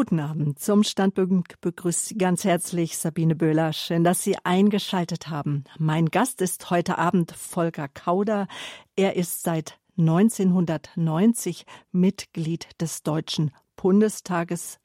Guten Abend. Zum Standpunkt begrüßt Sie ganz herzlich Sabine Böhler. Schön, dass Sie eingeschaltet haben. Mein Gast ist heute Abend Volker Kauder. Er ist seit 1990 Mitglied des Deutschen Bundestages.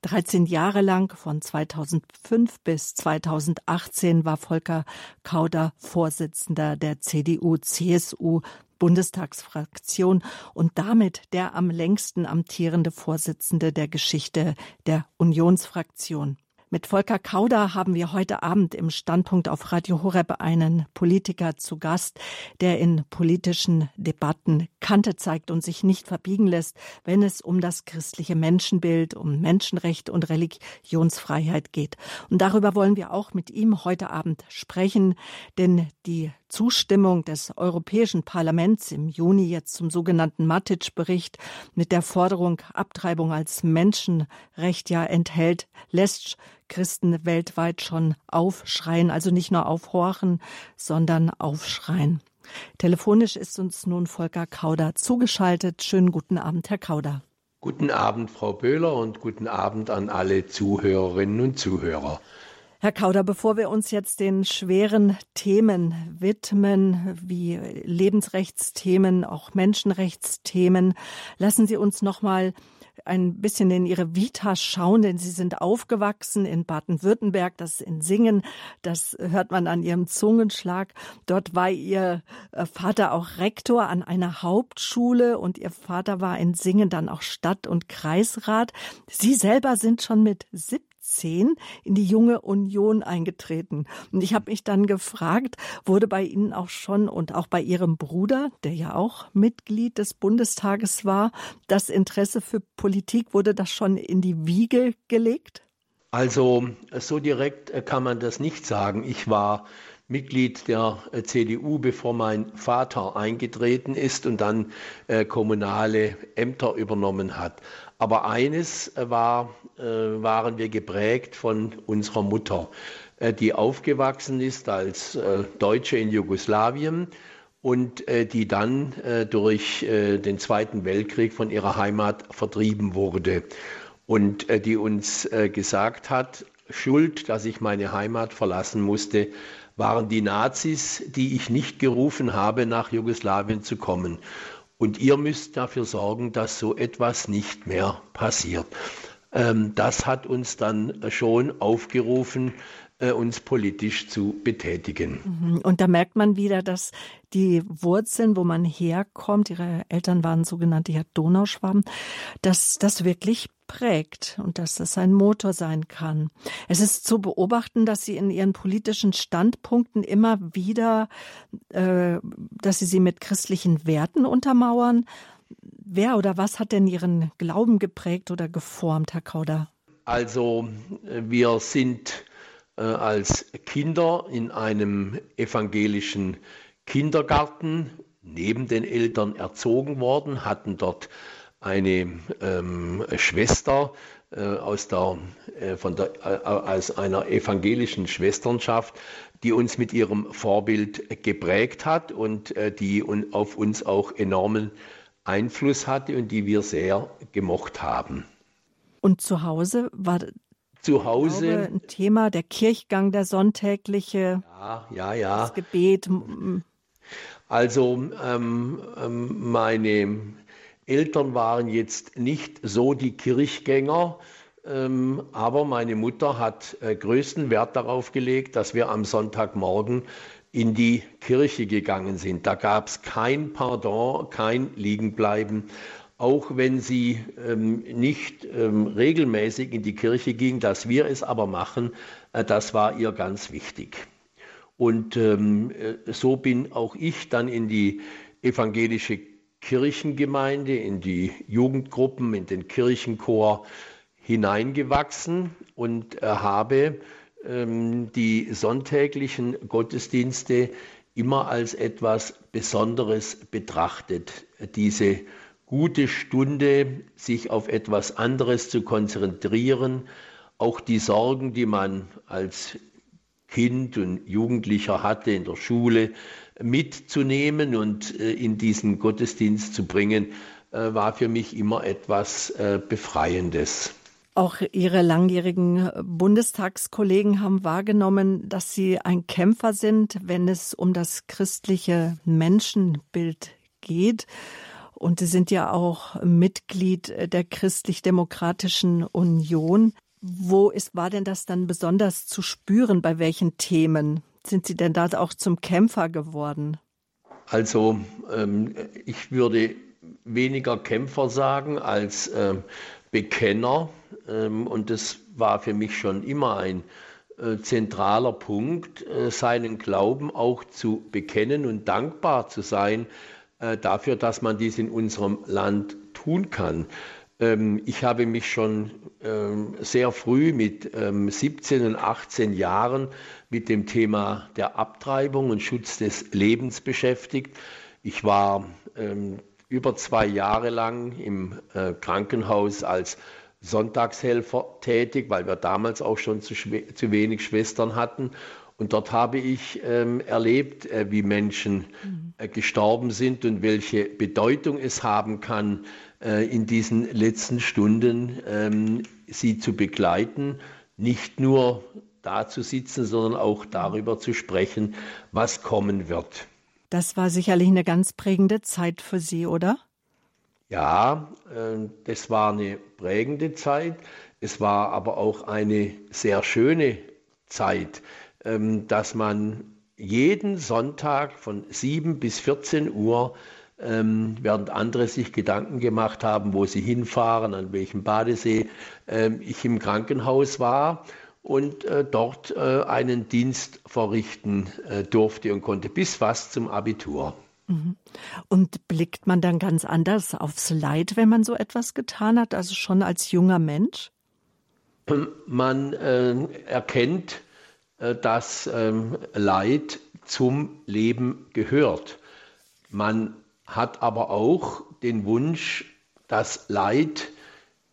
13 Jahre lang, von 2005 bis 2018, war Volker Kauder Vorsitzender der CDU-CSU Bundestagsfraktion und damit der am längsten amtierende Vorsitzende der Geschichte der Unionsfraktion. Mit Volker Kauder haben wir heute Abend im Standpunkt auf Radio Horeb einen Politiker zu Gast, der in politischen Debatten Kante zeigt und sich nicht verbiegen lässt, wenn es um das christliche Menschenbild, um Menschenrechte und Religionsfreiheit geht. Und darüber wollen wir auch mit ihm heute Abend sprechen, denn die Zustimmung des Europäischen Parlaments im Juni jetzt zum sogenannten Matic-Bericht mit der Forderung Abtreibung als Menschenrecht ja enthält, lässt Christen weltweit schon aufschreien, also nicht nur aufhorchen, sondern aufschreien. Telefonisch ist uns nun Volker Kauder zugeschaltet. Schönen guten Abend, Herr Kauder. Guten Abend, Frau Böhler, und guten Abend an alle Zuhörerinnen und Zuhörer. Herr Kauder, bevor wir uns jetzt den schweren Themen widmen, wie Lebensrechtsthemen, auch Menschenrechtsthemen, lassen Sie uns noch mal ein bisschen in Ihre Vita schauen, denn Sie sind aufgewachsen in Baden-Württemberg, das in Singen, das hört man an Ihrem Zungenschlag. Dort war Ihr äh, Vater auch Rektor an einer Hauptschule und Ihr Vater war in Singen dann auch Stadt- und Kreisrat. Sie selber sind schon mit 17 2010 in die junge Union eingetreten. Und ich habe mich dann gefragt, wurde bei Ihnen auch schon und auch bei Ihrem Bruder, der ja auch Mitglied des Bundestages war, das Interesse für Politik, wurde das schon in die Wiege gelegt? Also so direkt äh, kann man das nicht sagen. Ich war Mitglied der äh, CDU, bevor mein Vater eingetreten ist und dann äh, kommunale Ämter übernommen hat. Aber eines war, äh, waren wir geprägt von unserer Mutter, äh, die aufgewachsen ist als äh, Deutsche in Jugoslawien und die dann durch den Zweiten Weltkrieg von ihrer Heimat vertrieben wurde und die uns gesagt hat, Schuld, dass ich meine Heimat verlassen musste, waren die Nazis, die ich nicht gerufen habe, nach Jugoslawien zu kommen. Und ihr müsst dafür sorgen, dass so etwas nicht mehr passiert. Ähm, das hat uns dann schon aufgerufen, äh, uns politisch zu betätigen. Mhm. Und da merkt man wieder, dass die Wurzeln, wo man herkommt, ihre Eltern waren sogenannte Donauschwaben, dass das wirklich prägt und dass das ein Motor sein kann. Es ist zu beobachten, dass Sie in Ihren politischen Standpunkten immer wieder, äh, dass Sie sie mit christlichen Werten untermauern. Wer oder was hat denn Ihren Glauben geprägt oder geformt, Herr Kauder? Also äh, wir sind äh, als Kinder in einem evangelischen Kindergarten neben den Eltern erzogen worden, hatten dort eine ähm, Schwester äh, aus der, äh, von der, äh, aus einer evangelischen Schwesternschaft, die uns mit ihrem Vorbild geprägt hat und äh, die un, auf uns auch enormen Einfluss hatte und die wir sehr gemocht haben. Und zu Hause war zu Hause glaube, ein Thema der Kirchgang, der sonntägliche, ja, ja, ja. das Gebet. Also ähm, ähm, meine Eltern waren jetzt nicht so die Kirchgänger, ähm, aber meine Mutter hat äh, größten Wert darauf gelegt, dass wir am Sonntagmorgen in die Kirche gegangen sind. Da gab es kein Pardon, kein Liegenbleiben. Auch wenn sie ähm, nicht ähm, regelmäßig in die Kirche ging, dass wir es aber machen, äh, das war ihr ganz wichtig. Und ähm, äh, so bin auch ich dann in die evangelische Kirchengemeinde, in die Jugendgruppen, in den Kirchenchor hineingewachsen und äh, habe ähm, die sonntäglichen Gottesdienste immer als etwas Besonderes betrachtet. Diese gute Stunde, sich auf etwas anderes zu konzentrieren, auch die Sorgen, die man als Kind und Jugendlicher hatte in der Schule, mitzunehmen und äh, in diesen Gottesdienst zu bringen, äh, war für mich immer etwas äh, Befreiendes. Auch Ihre langjährigen Bundestagskollegen haben wahrgenommen, dass Sie ein Kämpfer sind, wenn es um das christliche Menschenbild geht. Und Sie sind ja auch Mitglied der Christlich-Demokratischen Union. Wo ist, war denn das dann besonders zu spüren? Bei welchen Themen sind Sie denn da auch zum Kämpfer geworden? Also ähm, ich würde weniger Kämpfer sagen als äh, Bekenner. Ähm, und das war für mich schon immer ein äh, zentraler Punkt, äh, seinen Glauben auch zu bekennen und dankbar zu sein äh, dafür, dass man dies in unserem Land tun kann. Ähm, ich habe mich schon ähm, sehr früh mit 17 und 18 Jahren mit dem Thema der Abtreibung und Schutz des Lebens beschäftigt. Ich war über zwei Jahre lang im äh, Krankenhaus als Sonntagshelfer tätig, weil wir damals auch schon zu, zu wenig Schwestern hatten. Und dort habe ich ähm, erlebt, äh, wie Menschen äh, gestorben sind und welche Bedeutung es haben kann, äh, in diesen letzten Stunden ähm, sie zu begleiten, nicht nur da zu sitzen, sondern auch darüber zu sprechen, was kommen wird. Das war sicherlich eine ganz prägende Zeit für Sie, oder? Ja, äh, das war eine prägende Zeit. Es war aber auch eine sehr schöne Zeit, ähm, dass man jeden Sonntag von 7 bis 14 Uhr, ähm, während andere sich Gedanken gemacht haben, wo sie hinfahren, an welchem Badesee, ähm, ich im Krankenhaus war und äh, dort äh, einen Dienst verrichten äh, durfte und konnte bis fast zum Abitur. Mhm. Und blickt man dann ganz anders aufs Leid, wenn man so etwas getan hat, also schon als junger Mensch? Man äh, erkennt, äh, dass ähm, Leid zum Leben gehört. Man hat aber auch den Wunsch, dass Leid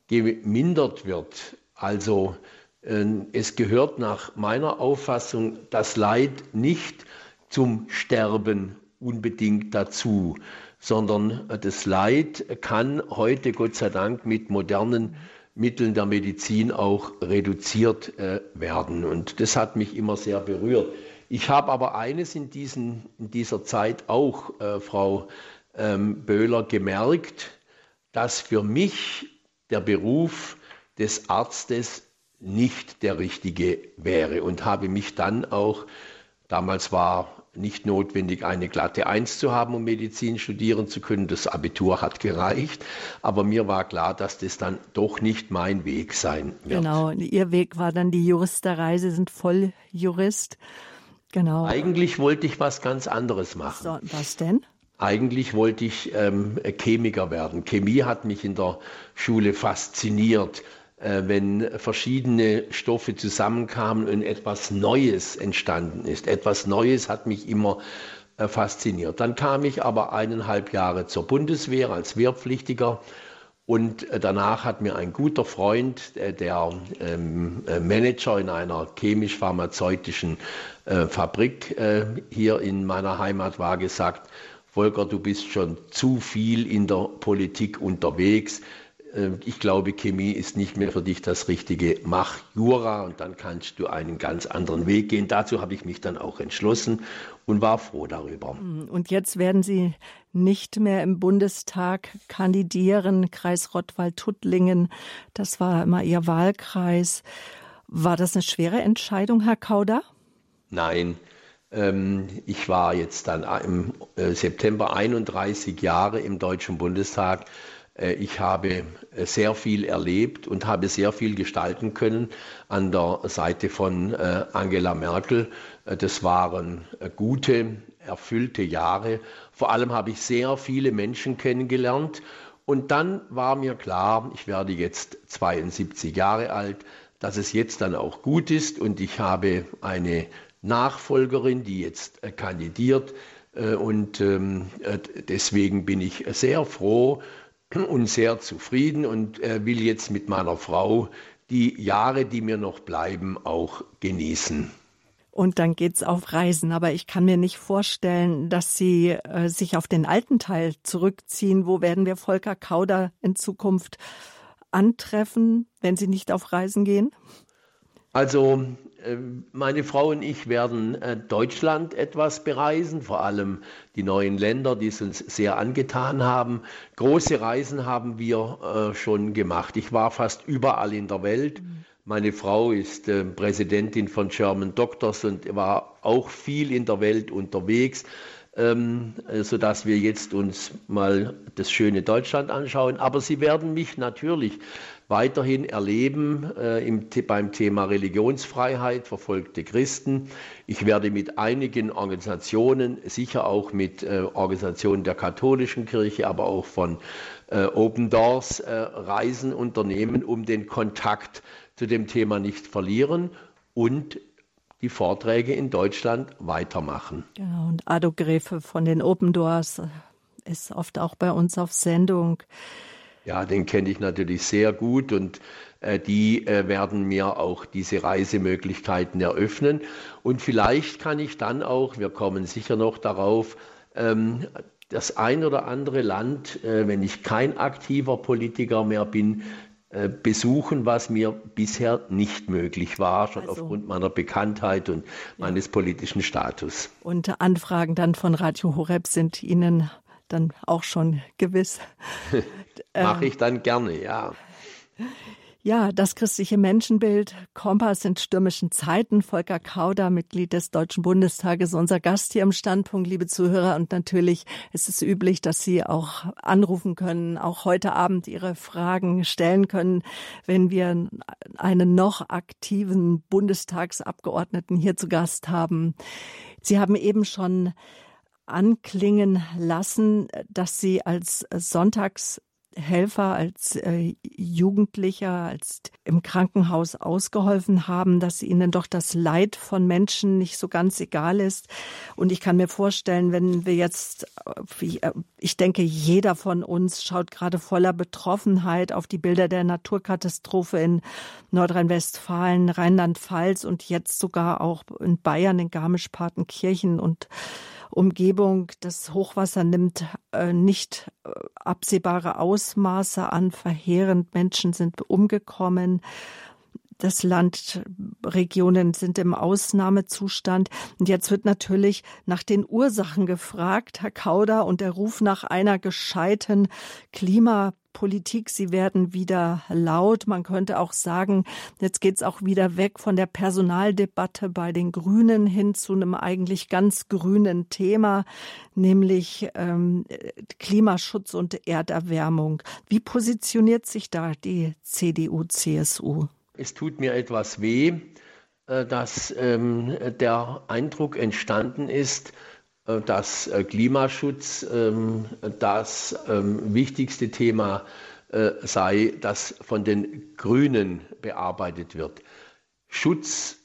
gemindert wird. Also ähm, es gehört nach meiner Auffassung das Leid nicht zum Sterben unbedingt dazu, sondern das Leid kann heute Gott sei Dank mit modernen Mitteln der Medizin auch reduziert äh, werden. Und das hat mich immer sehr berührt. Ich habe aber eines in, diesen, in dieser Zeit auch, äh, Frau ähm, Böhler, gemerkt, dass für mich der Beruf des Arztes nicht der richtige wäre und habe mich dann auch, damals war nicht notwendig, eine glatte Eins zu haben, um Medizin studieren zu können. Das Abitur hat gereicht. Aber mir war klar, dass das dann doch nicht mein Weg sein wird. Genau, Ihr Weg war dann die Juristerei. Sie sind voll Jurist. Genau. Eigentlich wollte ich was ganz anderes machen. So, was denn? Eigentlich wollte ich ähm, Chemiker werden. Chemie hat mich in der Schule fasziniert. Äh, wenn verschiedene Stoffe zusammenkamen und etwas Neues entstanden ist. Etwas Neues hat mich immer äh, fasziniert. Dann kam ich aber eineinhalb Jahre zur Bundeswehr als Wehrpflichtiger und äh, danach hat mir ein guter Freund, der ähm, Manager in einer chemisch-pharmazeutischen Fabrik hier in meiner Heimat war, gesagt, Volker, du bist schon zu viel in der Politik unterwegs. Ähm, ich glaube, Chemie ist nicht mehr für dich das Richtige. Mach Jura und dann kannst du einen ganz anderen Weg gehen. Dazu habe ich mich dann auch entschlossen und war froh darüber. Hm, und jetzt werden Sie nicht mehr im Bundestag kandidieren, Kreis Rottwald-Tuttlingen. Das war immer Ihr Wahlkreis. War das eine schwere Entscheidung, Herr Kauder? Nein. Ähm, ich war jetzt dann im äh, September 31 Jahre im Deutschen Bundestag. Äh, ich habe äh, sehr viel erlebt und habe sehr viel gestalten können an der Seite von äh, Angela Merkel. Das waren gute, erfüllte Jahre. Vor allem habe ich sehr viele Menschen kennengelernt. Und dann war mir klar, ich werde jetzt 72 Jahre alt, dass es jetzt dann auch gut ist. Und ich habe eine Nachfolgerin, die jetzt kandidiert. Und ähm, deswegen bin ich sehr froh, und sehr zufrieden und äh, will jetzt mit meiner Frau die Jahre, die mir noch bleiben, auch genießen. Und dann geht's auf Reisen. Aber ich kann mir nicht vorstellen, dass Sie äh, sich auf den alten Teil zurückziehen. Wo werden wir Volker Kauder in Zukunft antreffen, wenn Sie nicht auf Reisen gehen? Also äh, meine Frau und ich werden äh, Deutschland etwas bereisen, vor allem die neuen Länder, die es uns sehr angetan haben. Große Reisen haben wir äh, schon gemacht. Ich war fast überall in der Welt. Meine Frau ist Präsidentin von German Doctors und war auch viel in der Welt unterwegs ähm, sodass wir jetzt uns mal das schöne Deutschland anschauen. Aber Sie werden mich natürlich weiterhin erleben äh, im, beim Thema Religionsfreiheit, verfolgte Christen. Ich werde mit einigen Organisationen, sicher auch mit äh, Organisationen der katholischen Kirche, aber auch von äh, Open Doors äh, Reisen unternehmen, um den Kontakt zu dem Thema nicht verlieren und die Vorträge in Deutschland weitermachen. Genau, und Ado Gräfe von den Open Doors ist oft auch bei uns auf Sendung. Ja, den kenne ich natürlich sehr gut und äh, die äh, werden mir auch diese Reisemöglichkeiten eröffnen. Und vielleicht kann ich dann auch, wir kommen sicher noch darauf, ähm, das ein oder andere Land, äh, wenn ich kein aktiver Politiker mehr bin, äh, besuchen, was mir bisher nicht möglich war, schon also, aufgrund meiner Bekanntheit und ja. meines politischen Status. Und Anfragen dann von Radio Horeb sind Ihnen dann auch schon gewiss. Mache ich dann gerne, ja. Ja, das christliche Menschenbild, Kompass in stürmischen Zeiten. Volker Kauder, Mitglied des Deutschen Bundestages, unser Gast hier im Standpunkt, liebe Zuhörer. Und natürlich ist es üblich, dass Sie auch anrufen können, auch heute Abend Ihre Fragen stellen können, wenn wir einen noch aktiven Bundestagsabgeordneten hier zu Gast haben. Sie haben eben schon anklingen lassen, dass Sie als Sonntags Helfer, als äh, Jugendlicher, als im Krankenhaus ausgeholfen haben, dass ihnen doch das Leid von Menschen nicht so ganz egal ist. Und ich kann mir vorstellen, wenn wir jetzt, äh, äh, ich denke, jeder von uns schaut gerade voller Betroffenheit auf die Bilder der Naturkatastrophe in Nordrhein-Westfalen, Rheinland-Pfalz und jetzt sogar auch in Bayern, in Garmisch-Partenkirchen und Umgebung. Das Hochwasser nimmt äh, nicht äh, absehbare Ausmaße an. Verheerend Menschen sind umgekommen. Das Land, Regionen sind im Ausnahmezustand. Und jetzt wird natürlich nach den Ursachen gefragt, Herr Kauder, und der Ruf nach einer gescheiten Klima Politik, sie werden wieder laut. Man könnte auch sagen, jetzt geht es auch wieder weg von der Personaldebatte bei den Grünen hin zu einem eigentlich ganz grünen Thema, nämlich ähm, Klimaschutz und Erderwärmung. Wie positioniert sich da die CDU-CSU? Es tut mir etwas weh, äh, dass ähm, der Eindruck entstanden ist, äh, dass äh, Klimaschutz ähm, das ähm, wichtigste Thema sei, das von den Grünen bearbeitet wird. Schutz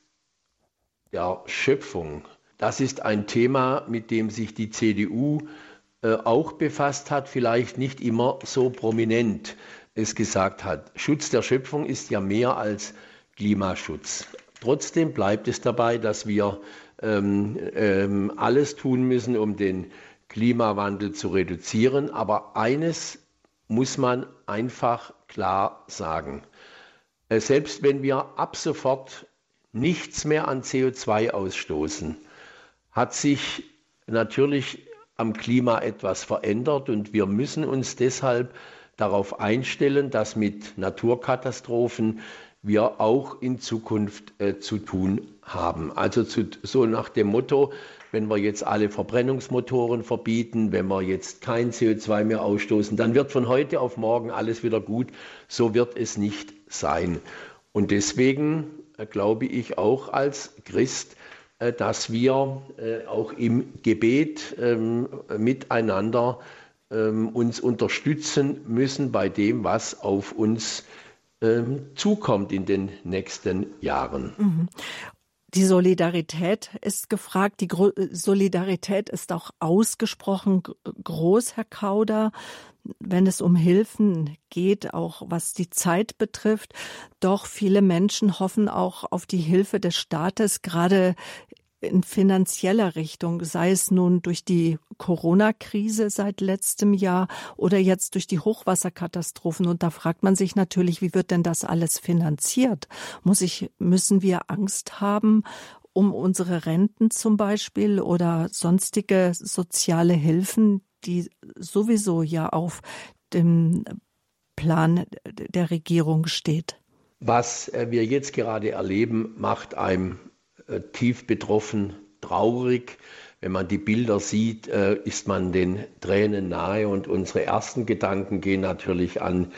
der Schöpfung, das ist ein Thema, mit dem sich die CDU auch befasst hat, vielleicht nicht immer so prominent es gesagt hat. Schutz der Schöpfung ist ja mehr als Klimaschutz. Trotzdem bleibt es dabei, dass wir ähm, ähm, alles tun müssen, um den Klimawandel zu reduzieren. Aber eines muss man einfach klar sagen. Äh, selbst wenn wir ab sofort nichts mehr an CO2 ausstoßen, hat sich natürlich am Klima etwas verändert und wir müssen uns deshalb darauf einstellen, dass mit Naturkatastrophen wir auch in Zukunft äh, zu tun haben. Also zu, so nach dem Motto, wenn wir jetzt alle Verbrennungsmotoren verbieten, wenn wir jetzt kein CO2 mehr ausstoßen, dann wird von heute auf morgen alles wieder gut. So wird es nicht sein. Und deswegen äh, glaube ich auch als Christ, äh, dass wir äh, auch im Gebet ähm, miteinander ähm, uns unterstützen müssen bei dem, was auf uns ähm, zukommt in den nächsten Jahren. Mhm. Die Solidarität ist gefragt. Die Gro Solidarität ist auch ausgesprochen groß, Herr Kauder, wenn es um Hilfen geht, auch was die Zeit betrifft. Doch viele Menschen hoffen auch auf die Hilfe des Staates, gerade in finanzieller Richtung, sei es nun durch die Corona-Krise seit letztem Jahr oder jetzt durch die Hochwasserkatastrophen. Und da fragt man sich natürlich, wie wird denn das alles finanziert? Muss ich, müssen wir Angst haben um unsere Renten zum Beispiel oder sonstige soziale Hilfen, die sowieso ja auf dem Plan der Regierung steht? Was wir jetzt gerade erleben, macht einem tief betroffen, traurig. Wenn man die Bilder sieht, äh, ist man den Tränen nahe und unsere ersten Gedanken gehen natürlich an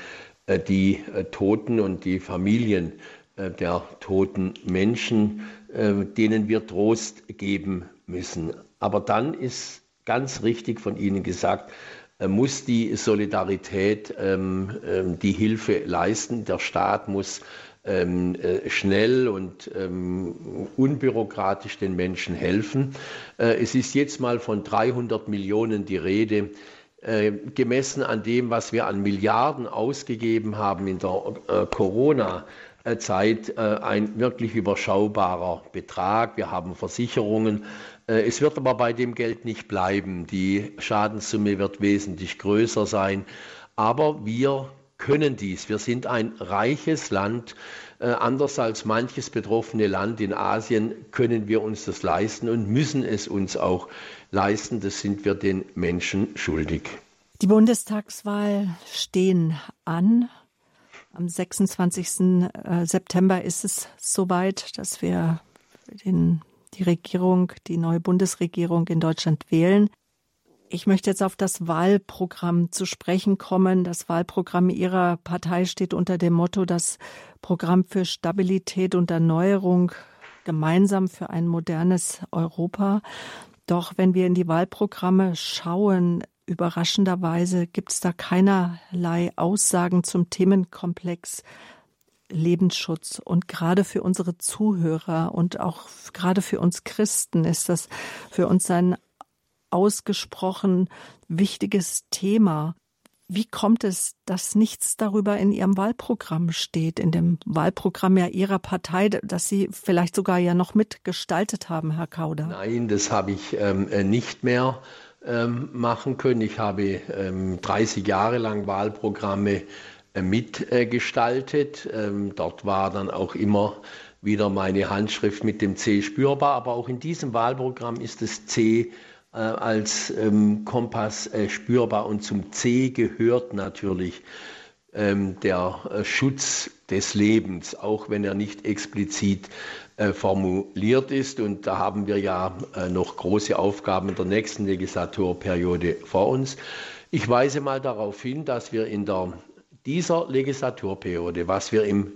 die Toten und die Familien der toten Menschen, denen wir Trost geben müssen. Aber dann ist ganz richtig von Ihnen gesagt, muss die Solidarität ähm, ähm, die Hilfe leisten. Der Staat muss ähm, äh, schnell und ähm, unbürokratisch den Menschen helfen. Äh, es ist jetzt mal von 300 Millionen die Rede. Äh, gemessen an dem, was wir an Milliarden ausgegeben haben in der äh, Corona, Zeit äh, ein wirklich überschaubarer Betrag. Wir haben Versicherungen. Äh, es wird aber bei dem Geld nicht bleiben. Die Schadenssumme wird wesentlich größer sein. Aber wir können dies. Wir sind ein reiches Land. Äh, anders als manches betroffene Land in Asien können wir uns das leisten und müssen es uns auch leisten. Das sind wir den Menschen schuldig. Die Bundestagswahl stehen an. Am 26. Äh, September ist es soweit, dass wir den, die Regierung, die neue Bundesregierung in Deutschland wählen. Ich möchte jetzt auf das Wahlprogramm zu sprechen kommen. Das Wahlprogramm Ihrer Partei steht unter dem Motto das Programm für Stabilität und Erneuerung gemeinsam für ein modernes Europa. Doch wenn wir in die Wahlprogramme schauen, Überraschenderweise gibt es da keinerlei Aussagen zum Themenkomplex Lebensschutz. Und gerade für unsere Zuhörer und auch gerade für uns Christen ist das für uns ein ausgesprochen wichtiges Thema. Wie kommt es, dass nichts darüber in Ihrem Wahlprogramm steht, in dem Wahlprogramm ja Ihrer Partei, das Sie vielleicht sogar ja noch mitgestaltet haben, Herr Kauder? Nein, das habe ich ähm, äh, nicht mehr ähm, machen können. Ich habe ähm, 30 Jahre lang Wahlprogramme äh, mitgestaltet. Ähm, dort war dann auch immer wieder meine Handschrift mit dem C spürbar, aber auch in diesem Wahlprogramm ist das C äh, als ähm, Kompass äh, spürbar und zum C gehört natürlich ähm, der äh, Schutz des Lebens, auch wenn er nicht explizit äh, formuliert ist. Und da haben wir ja äh, noch große Aufgaben in der nächsten Legislaturperiode vor uns. Ich weise mal darauf hin, dass wir in der, dieser Legislaturperiode, was wir im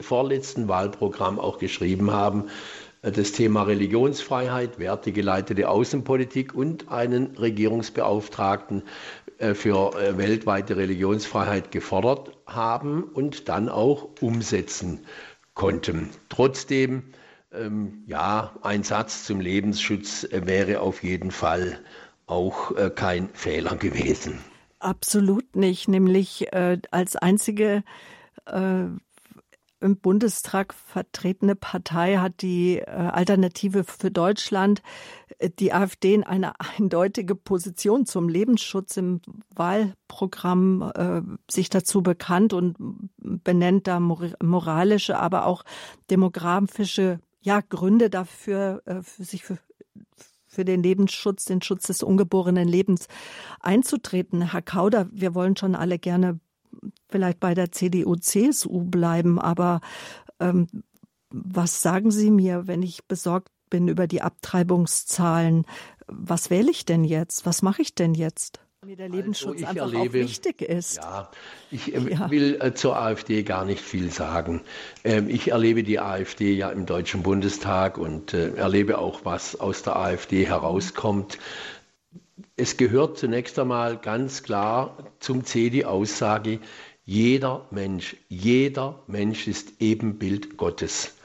vorletzten Wahlprogramm auch geschrieben haben, das Thema Religionsfreiheit, wertegeleitete Außenpolitik und einen Regierungsbeauftragten für weltweite Religionsfreiheit gefordert haben und dann auch umsetzen konnten. Trotzdem ähm, ja, ein Satz zum Lebensschutz äh, wäre auf jeden Fall auch äh, kein Fehler gewesen. Absolut nicht, nämlich äh, als einzige äh, im Bundestag vertretene Partei hat die äh, Alternative für Deutschland, äh, die AfD, in eine eindeutige Position zum Lebensschutz im Wahlprogramm äh, sich dazu bekannt und benennt da moralische, aber auch demografische ja, Gründe dafür, äh, für sich für, für den Lebensschutz, den Schutz des ungeborenen Lebens einzutreten. Herr Kauder, wir wollen schon alle gerne vielleicht bei der CDU, CSU bleiben, aber ähm, was sagen Sie mir, wenn ich besorgt bin über die Abtreibungszahlen? Was wähle ich denn jetzt? Was mache ich denn jetzt? Mir der Lebensschutz also einfach erlebe, auch wichtig ist. Ja, ich äh, ja. will äh, zur AfD gar nicht viel sagen. Ähm, ich erlebe die AfD ja im Deutschen Bundestag und äh, erlebe auch, was aus der AfD herauskommt. Es gehört zunächst einmal ganz klar zum C die Aussage, jeder Mensch, jeder Mensch ist Ebenbild Gottes.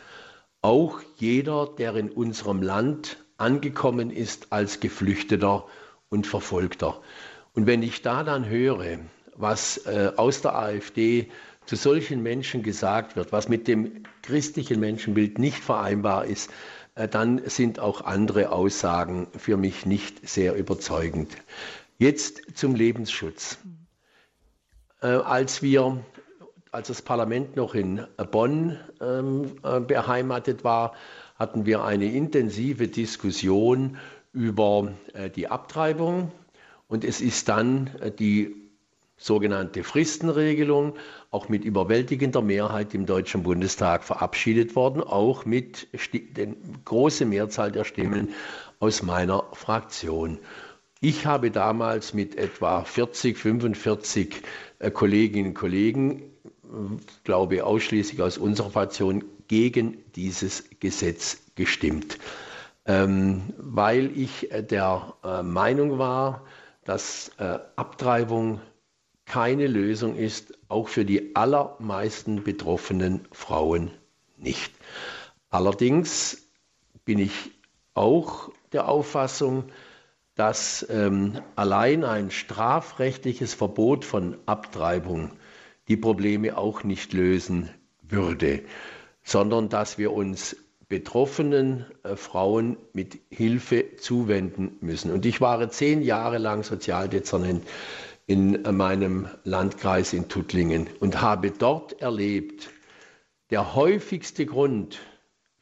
Auch jeder, der in unserem Land angekommen ist als Geflüchteter und Verfolgter. Und wenn ich da dann höre, was äh, aus der AfD zu solchen Menschen gesagt wird, was mit dem christlichen Menschenbild nicht vereinbar ist, dann sind auch andere Aussagen für mich nicht sehr überzeugend. Jetzt zum Lebensschutz. Äh, als wir, als das Parlament noch in Bonn ähm, äh, beheimatet war, hatten wir eine intensive Diskussion über äh, die Abtreibung und es ist dann äh, die sogenannte Fristenregelung auch mit überwältigender Mehrheit im Deutschen Bundestag verabschiedet worden, auch mit der großen Mehrzahl der Stimmen aus meiner Fraktion. Ich habe damals mit etwa 40, 45 äh, Kolleginnen und Kollegen, glaube ausschließlich aus unserer Fraktion, gegen dieses Gesetz gestimmt, ähm, weil ich äh, der äh, Meinung war, dass Abtreibung keine Lösung ist, auch für die allermeisten betroffenen Frauen nicht. Allerdings bin ich auch der Auffassung, dass ähm, allein ein strafrechtliches Verbot von Abtreibung die Probleme auch nicht lösen würde, sondern dass wir uns betroffenen äh, Frauen mit Hilfe zuwenden müssen. Und ich war zehn Jahre lang Sozialdezernent in meinem Landkreis in Tuttlingen und habe dort erlebt, der häufigste Grund,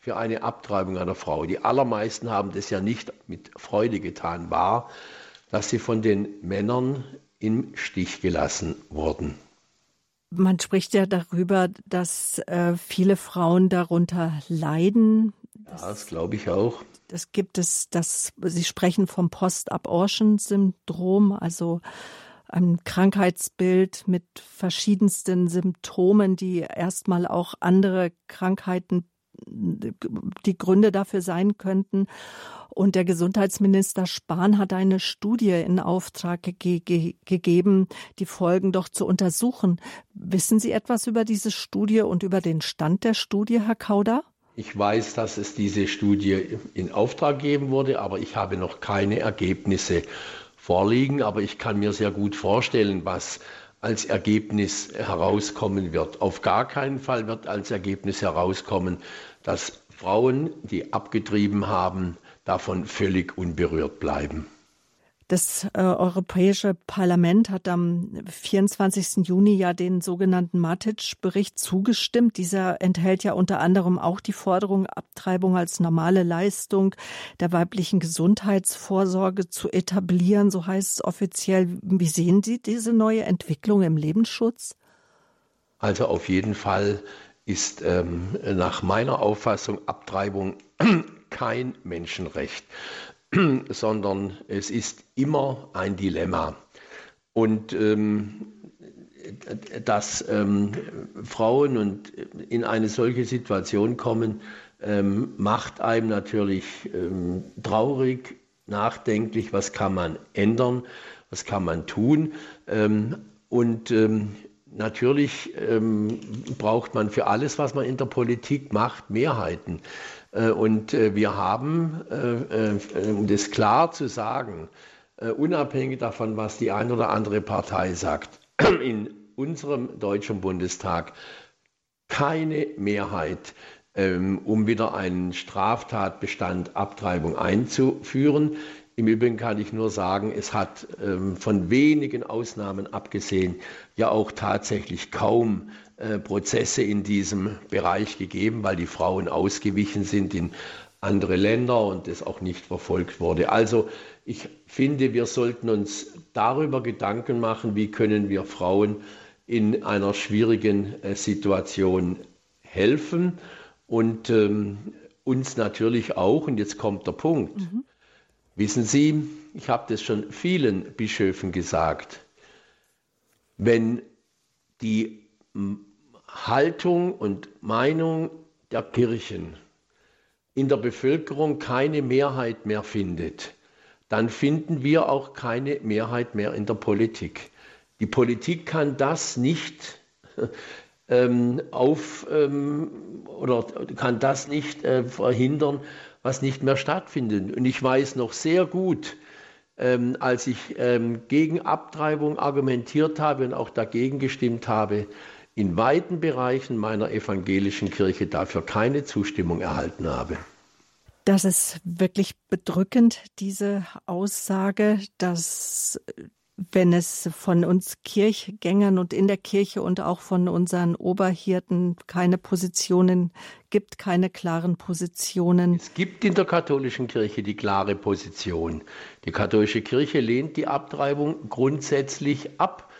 für eine Abtreibung einer Frau. Die allermeisten haben das ja nicht mit Freude getan, war, dass sie von den Männern im Stich gelassen wurden. Man spricht ja darüber, dass äh, viele Frauen darunter leiden. Das, ja, das glaube ich auch. Das gibt es, das, Sie sprechen vom Post-Abortion-Syndrom, also ein Krankheitsbild mit verschiedensten Symptomen, die erstmal auch andere Krankheiten die Gründe dafür sein könnten. Und der Gesundheitsminister Spahn hat eine Studie in Auftrag ge ge gegeben, die Folgen doch zu untersuchen. Wissen Sie etwas über diese Studie und über den Stand der Studie, Herr Kauder? Ich weiß, dass es diese Studie in Auftrag geben wurde, aber ich habe noch keine Ergebnisse vorliegen. Aber ich kann mir sehr gut vorstellen, was als Ergebnis herauskommen wird. Auf gar keinen Fall wird als Ergebnis herauskommen, dass Frauen, die abgetrieben haben, davon völlig unberührt bleiben. Das äh, Europäische Parlament hat am 24. Juni ja den sogenannten Matic-Bericht zugestimmt. Dieser enthält ja unter anderem auch die Forderung, Abtreibung als normale Leistung der weiblichen Gesundheitsvorsorge zu etablieren. So heißt es offiziell. Wie sehen Sie diese neue Entwicklung im Lebensschutz? Also auf jeden Fall ist ähm, nach meiner Auffassung Abtreibung kein Menschenrecht. sondern es ist immer ein Dilemma. Und ähm, dass ähm, Frauen und in eine solche Situation kommen, ähm, macht einem natürlich ähm, traurig, nachdenklich, was kann man ändern, was kann man tun. Ähm, und ähm, natürlich braucht man für alles, was man in der Politik macht, Mehrheiten. Äh, und äh, wir haben, äh, um das klar zu sagen, unabhängig davon, was die eine oder andere Partei sagt, in unserem Deutschen Bundestag keine Mehrheit, ähm, um wieder einen Straftatbestand Abtreibung einzuführen. Im Übrigen kann ich nur sagen, es hat ähm, von wenigen Ausnahmen abgesehen ja auch tatsächlich kaum äh, Prozesse in diesem Bereich gegeben, weil die Frauen ausgewichen sind in andere Länder und es auch nicht verfolgt wurde. Also ich finde, wir sollten uns darüber Gedanken machen, wie können wir Frauen in einer schwierigen äh, Situation helfen und ähm, uns natürlich auch, und jetzt kommt der Punkt, mhm. Wissen Sie, ich habe das schon vielen Bischöfen gesagt, wenn die Haltung und Meinung der Kirchen in der Bevölkerung keine Mehrheit mehr findet, dann finden wir auch keine Mehrheit mehr in der Politik. Die Politik kann das nicht ähm, auf ähm, oder kann das nicht äh, verhindern, was nicht mehr stattfindet. Und ich weiß noch sehr gut, ähm, als ich ähm, gegen Abtreibung argumentiert habe und auch dagegen gestimmt habe, in weiten Bereichen meiner evangelischen Kirche dafür keine Zustimmung erhalten habe. Das ist wirklich bedrückend, diese Aussage, dass wenn es von uns Kirchgängern und in der Kirche und auch von unseren Oberhirten keine Positionen gibt, keine klaren Positionen. Es gibt in der katholischen Kirche die klare Position. Die katholische Kirche lehnt die Abtreibung grundsätzlich ab.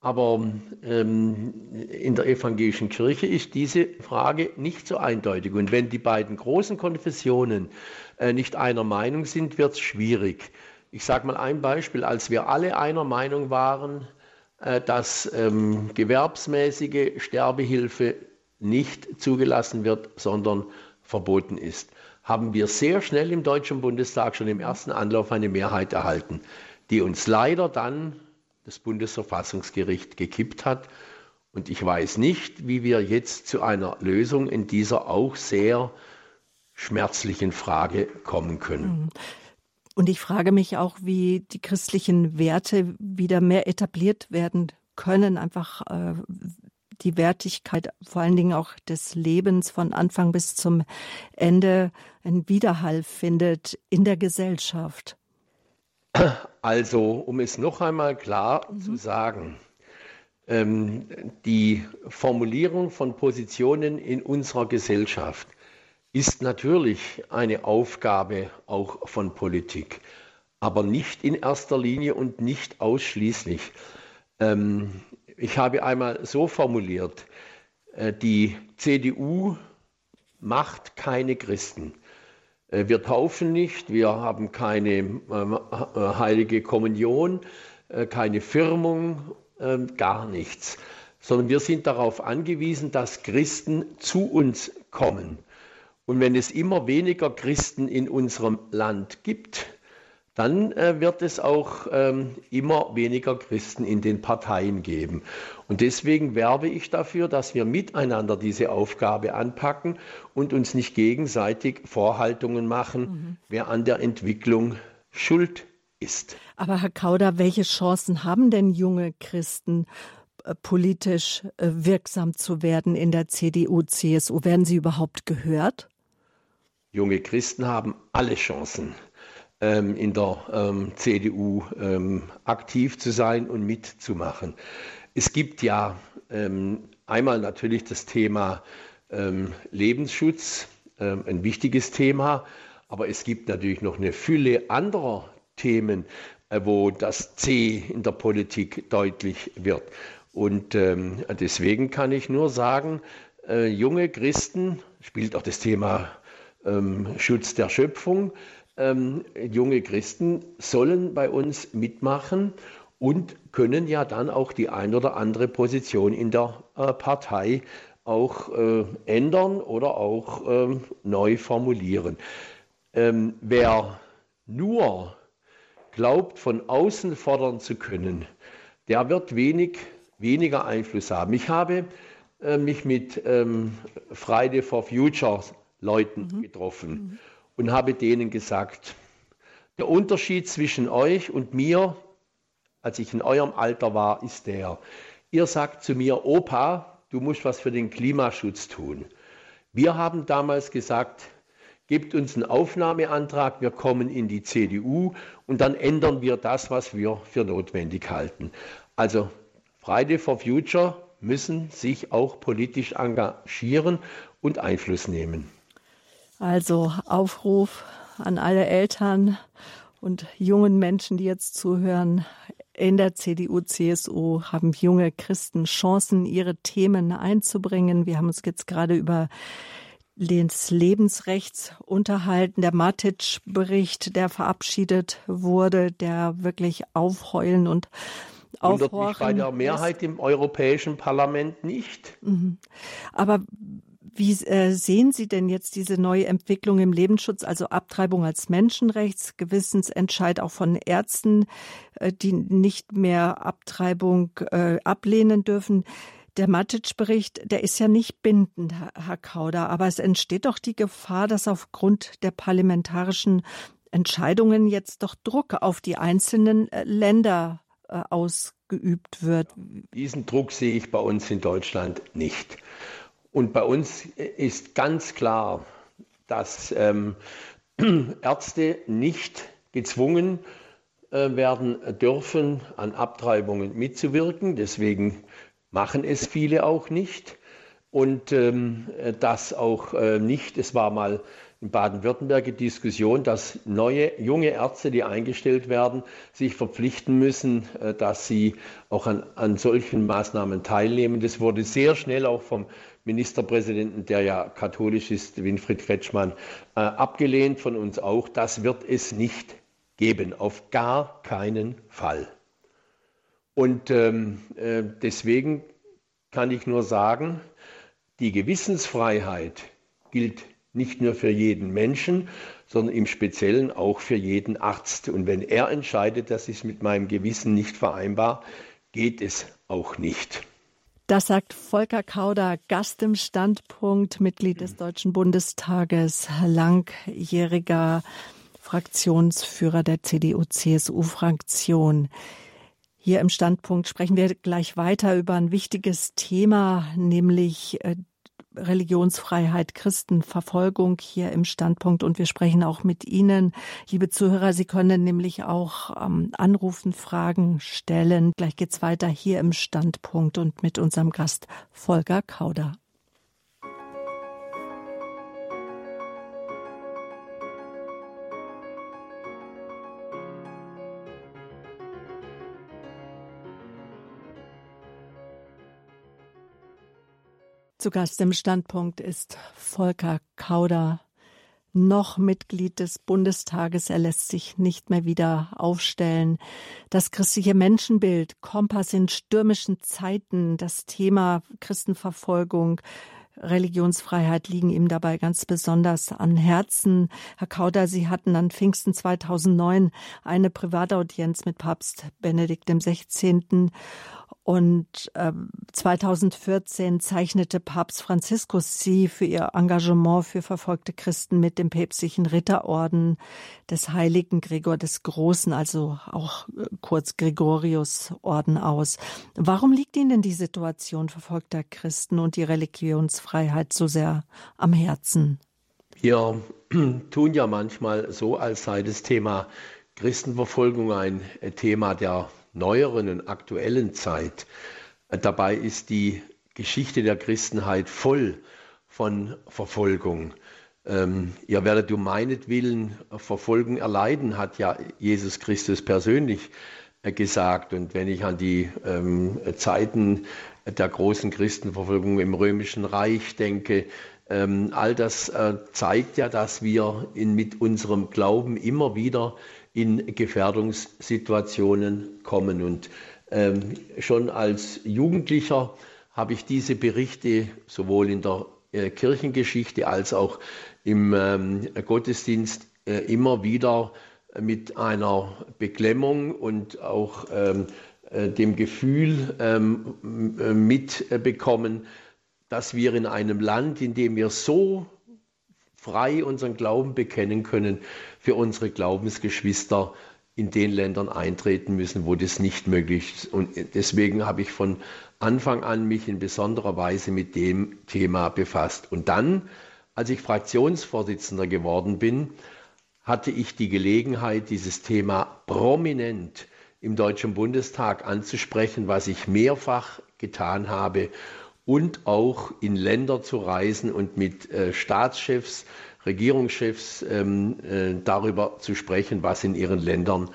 Aber ähm, in der evangelischen Kirche ist diese Frage nicht so eindeutig. Und wenn die beiden großen Konfessionen äh, nicht einer Meinung sind, wird es schwierig. Ich sage mal ein Beispiel, als wir alle einer Meinung waren, äh, dass ähm, gewerbsmäßige Sterbehilfe nicht zugelassen wird, sondern verboten ist, haben wir sehr schnell im Deutschen Bundestag schon im ersten Anlauf eine Mehrheit erhalten, die uns leider dann das Bundesverfassungsgericht gekippt hat. Und ich weiß nicht, wie wir jetzt zu einer Lösung in dieser auch sehr schmerzlichen Frage kommen können. Mhm. Und ich frage mich auch, wie die christlichen Werte wieder mehr etabliert werden können, einfach äh, die Wertigkeit vor allen Dingen auch des Lebens von Anfang bis zum Ende einen Widerhall findet in der Gesellschaft. Also, um es noch einmal klar mhm. zu sagen, ähm, die Formulierung von Positionen in unserer Gesellschaft ist natürlich eine Aufgabe auch von Politik, aber nicht in erster Linie und nicht ausschließlich. Ähm, ich habe einmal so formuliert, äh, die CDU macht keine Christen. Äh, wir taufen nicht, wir haben keine ähm, äh, heilige Kommunion, keine Firmung, ähm, gar nichts, sondern wir sind darauf angewiesen, dass Christen zu uns kommen. Und wenn es immer weniger Christen in unserem Land gibt, dann äh, wird es auch ähm, immer weniger Christen in den Parteien geben. Und deswegen werbe ich dafür, dass wir miteinander diese Aufgabe anpacken und uns nicht gegenseitig Vorhaltungen machen, mhm. wer an der Entwicklung schuld ist. Aber Herr Kauder, welche Chancen haben denn junge Christen, äh, politisch äh, wirksam zu werden in der CDU, CSU? Werden sie überhaupt gehört? Junge Christen haben alle Chancen, ähm, in der ähm, CDU ähm, aktiv zu sein und mitzumachen. Es gibt ja einmal natürlich das Thema Lebensschutz, ein wichtiges Thema, aber es gibt natürlich noch eine Fülle anderer Themen, äh, wo das C in der Politik deutlich wird. Und deswegen kann ich nur sagen, äh, junge Christen, spielt auch das Thema ähm, Schutz der Schöpfung. Ähm, junge Christen sollen bei uns mitmachen und können ja dann auch die ein oder andere Position in der äh, Partei auch äh, ändern oder auch ähm, neu formulieren. Ähm, wer nur glaubt, von außen fordern zu können, der wird wenig, weniger Einfluss haben. Ich habe äh, mich mit ähm, Friday for Future Leuten mhm. getroffen mhm. und habe denen gesagt, der Unterschied zwischen euch und mir, als ich in eurem Alter war, ist der, ihr sagt zu mir, Opa, du musst was für den Klimaschutz tun. Wir haben damals gesagt, gebt uns einen Aufnahmeantrag, wir kommen in die CDU und dann ändern wir das, was wir für notwendig halten. Also Friday for Future müssen sich auch politisch engagieren und Einfluss nehmen. Also Aufruf an alle Eltern und jungen Menschen, die jetzt zuhören. In der CDU, CSU haben junge Christen Chancen, ihre Themen einzubringen. Wir haben uns jetzt gerade über des Lebensrechts unterhalten. Der Matic-Bericht, der verabschiedet wurde, der wirklich aufheulen und aufhorchen. Wundert mich bei der Mehrheit im Europäischen Parlament nicht. Mhm. Aber wie äh, sehen Sie denn jetzt diese neue Entwicklung im Lebensschutz, also Abtreibung als Menschenrechts, Gewissensentscheid auch von Ärzten, äh, die nicht mehr Abtreibung äh, ablehnen dürfen? Der Matic-Bericht, der ist ja nicht bindend, Herr Kauder, aber es entsteht doch die Gefahr, dass aufgrund der parlamentarischen Entscheidungen jetzt doch Druck auf die einzelnen äh, Länder äh, ausgeübt wird. Diesen Druck sehe ich bei uns in Deutschland nicht. Und bei uns ist ganz klar dass ähm, Ärzte nicht gezwungen äh, werden dürfen, an Abtreibungen mitzuwirken. Deswegen machen es viele auch nicht. Und ähm, das auch äh, nicht, es war mal in Baden-Württemberg die Diskussion, dass neue junge Ärzte, die eingestellt werden, sich verpflichten müssen, äh, dass sie auch an, an solchen Maßnahmen teilnehmen. Das wurde sehr schnell auch vom Ministerpräsidenten, der ja katholisch ist, Winfried Kretschmann, äh, abgelehnt, von uns auch. Das wird es nicht geben, auf gar keinen Fall. Und ähm, äh, deswegen kann ich nur sagen, die Gewissensfreiheit gilt nicht nur für jeden Menschen, sondern im Speziellen auch für jeden Arzt. Und wenn er entscheidet, das ist mit meinem Gewissen nicht vereinbar, geht es auch nicht. Das sagt Volker Kauder, Gast im Standpunkt, Mitglied des Deutschen Bundestages, langjähriger Fraktionsführer der CDU-CSU-Fraktion. Hier im Standpunkt sprechen wir gleich weiter über ein wichtiges Thema, nämlich äh, Religionsfreiheit, Christenverfolgung hier im Standpunkt und wir sprechen auch mit Ihnen, liebe Zuhörer. Sie können nämlich auch ähm, anrufen, Fragen stellen. Gleich geht's weiter hier im Standpunkt und mit unserem Gast Volker Kauder. Zu Gast im Standpunkt ist Volker Kauder, noch Mitglied des Bundestages. Er lässt sich nicht mehr wieder aufstellen. Das christliche Menschenbild, Kompass in stürmischen Zeiten, das Thema Christenverfolgung, Religionsfreiheit liegen ihm dabei ganz besonders an Herzen. Herr Kauder, Sie hatten an Pfingsten 2009 eine Privataudienz mit Papst Benedikt XVI. Und äh, 2014 zeichnete Papst Franziskus sie für ihr Engagement für verfolgte Christen mit dem päpstlichen Ritterorden des heiligen Gregor des Großen, also auch äh, kurz Gregorius Orden aus. Warum liegt Ihnen die Situation verfolgter Christen und die Religionsfreiheit so sehr am Herzen? Wir tun ja manchmal so, als sei das Thema Christenverfolgung ein Thema der neueren und aktuellen Zeit. Dabei ist die Geschichte der Christenheit voll von Verfolgung. Ähm, ihr werdet um meinetwillen Verfolgen erleiden, hat ja Jesus Christus persönlich äh, gesagt. Und wenn ich an die ähm, Zeiten der großen Christenverfolgung im Römischen Reich denke, ähm, all das äh, zeigt ja, dass wir in, mit unserem Glauben immer wieder in Gefährdungssituationen kommen. Und ähm, schon als Jugendlicher habe ich diese Berichte sowohl in der äh, Kirchengeschichte als auch im ähm, Gottesdienst äh, immer wieder mit einer Beklemmung und auch ähm, äh, dem Gefühl ähm, äh, mitbekommen, dass wir in einem Land, in dem wir so frei unseren Glauben bekennen können, für unsere Glaubensgeschwister in den Ländern eintreten müssen, wo das nicht möglich ist. Und deswegen habe ich von Anfang an mich in besonderer Weise mit dem Thema befasst. Und dann, als ich Fraktionsvorsitzender geworden bin, hatte ich die Gelegenheit, dieses Thema prominent im Deutschen Bundestag anzusprechen, was ich mehrfach getan habe und auch in Länder zu reisen und mit äh, Staatschefs Regierungschefs ähm, äh, darüber zu sprechen, was in ihren Ländern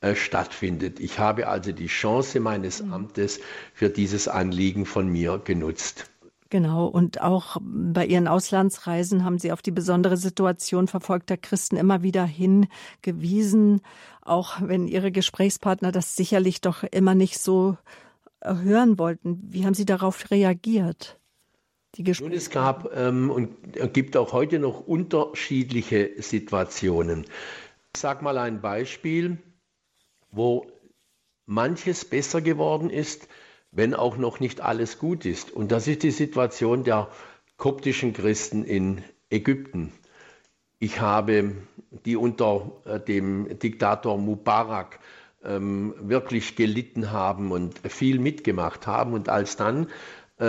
äh, stattfindet. Ich habe also die Chance meines mhm. Amtes für dieses Anliegen von mir genutzt. Genau, und auch bei Ihren Auslandsreisen haben Sie auf die besondere Situation verfolgter Christen immer wieder hingewiesen, auch wenn Ihre Gesprächspartner das sicherlich doch immer nicht so äh, hören wollten. Wie haben Sie darauf reagiert? Die Gespräche? Nun, es gab ähm, und gibt auch heute noch unterschiedliche Situationen. Ich sage mal ein Beispiel, wo manches besser geworden ist, wenn auch noch nicht alles gut ist. Und das ist die Situation der koptischen Christen in Ägypten. Ich habe die unter äh, dem Diktator Mubarak ähm, wirklich gelitten haben und viel mitgemacht haben. Und als dann äh,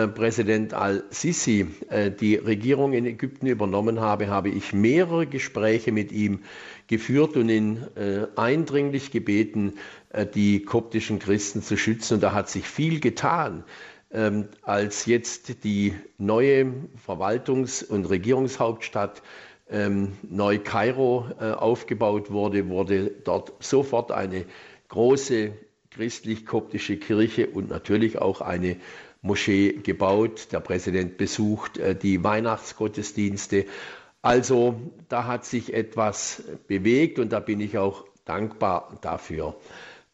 Präsident al-Sisi äh, die Regierung in Ägypten übernommen habe, habe ich mehrere Gespräche mit ihm geführt und ihn äh, eindringlich gebeten, die koptischen Christen zu schützen. Und da hat sich viel getan. Ähm, als jetzt die neue Verwaltungs- und Regierungshauptstadt ähm, Neu-Kairo aufgebaut wurde, wurde dort sofort eine große christlich-koptische Kirche und natürlich auch eine Moschee gebaut. Der Präsident besucht äh, die Weihnachtsgottesdienste. Also da hat sich etwas bewegt und da bin ich auch dankbar dafür.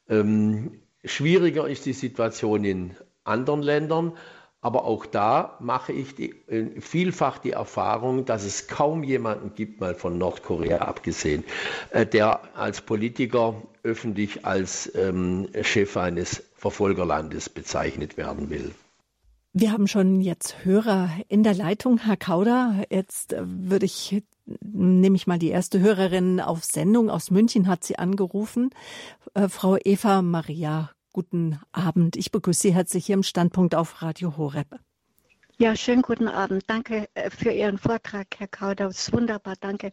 Ähm, schwieriger ist die Situation in anderen Ländern, aber auch da mache ich die, äh, vielfach die Erfahrung, dass es kaum jemanden gibt, mal von Nordkorea abgesehen, äh, der als Politiker öffentlich als ähm, Chef eines Verfolgerlandes bezeichnet werden will. Wir haben schon jetzt Hörer in der Leitung. Herr Kauder, jetzt äh, würde ich, nehme ich mal die erste Hörerin auf Sendung. Aus München hat sie angerufen. Äh, Frau Eva Maria, guten Abend. Ich begrüße Sie herzlich hier im Standpunkt auf Radio Horeb. Ja, schönen guten Abend. Danke äh, für Ihren Vortrag, Herr Kauder. Das ist wunderbar, danke.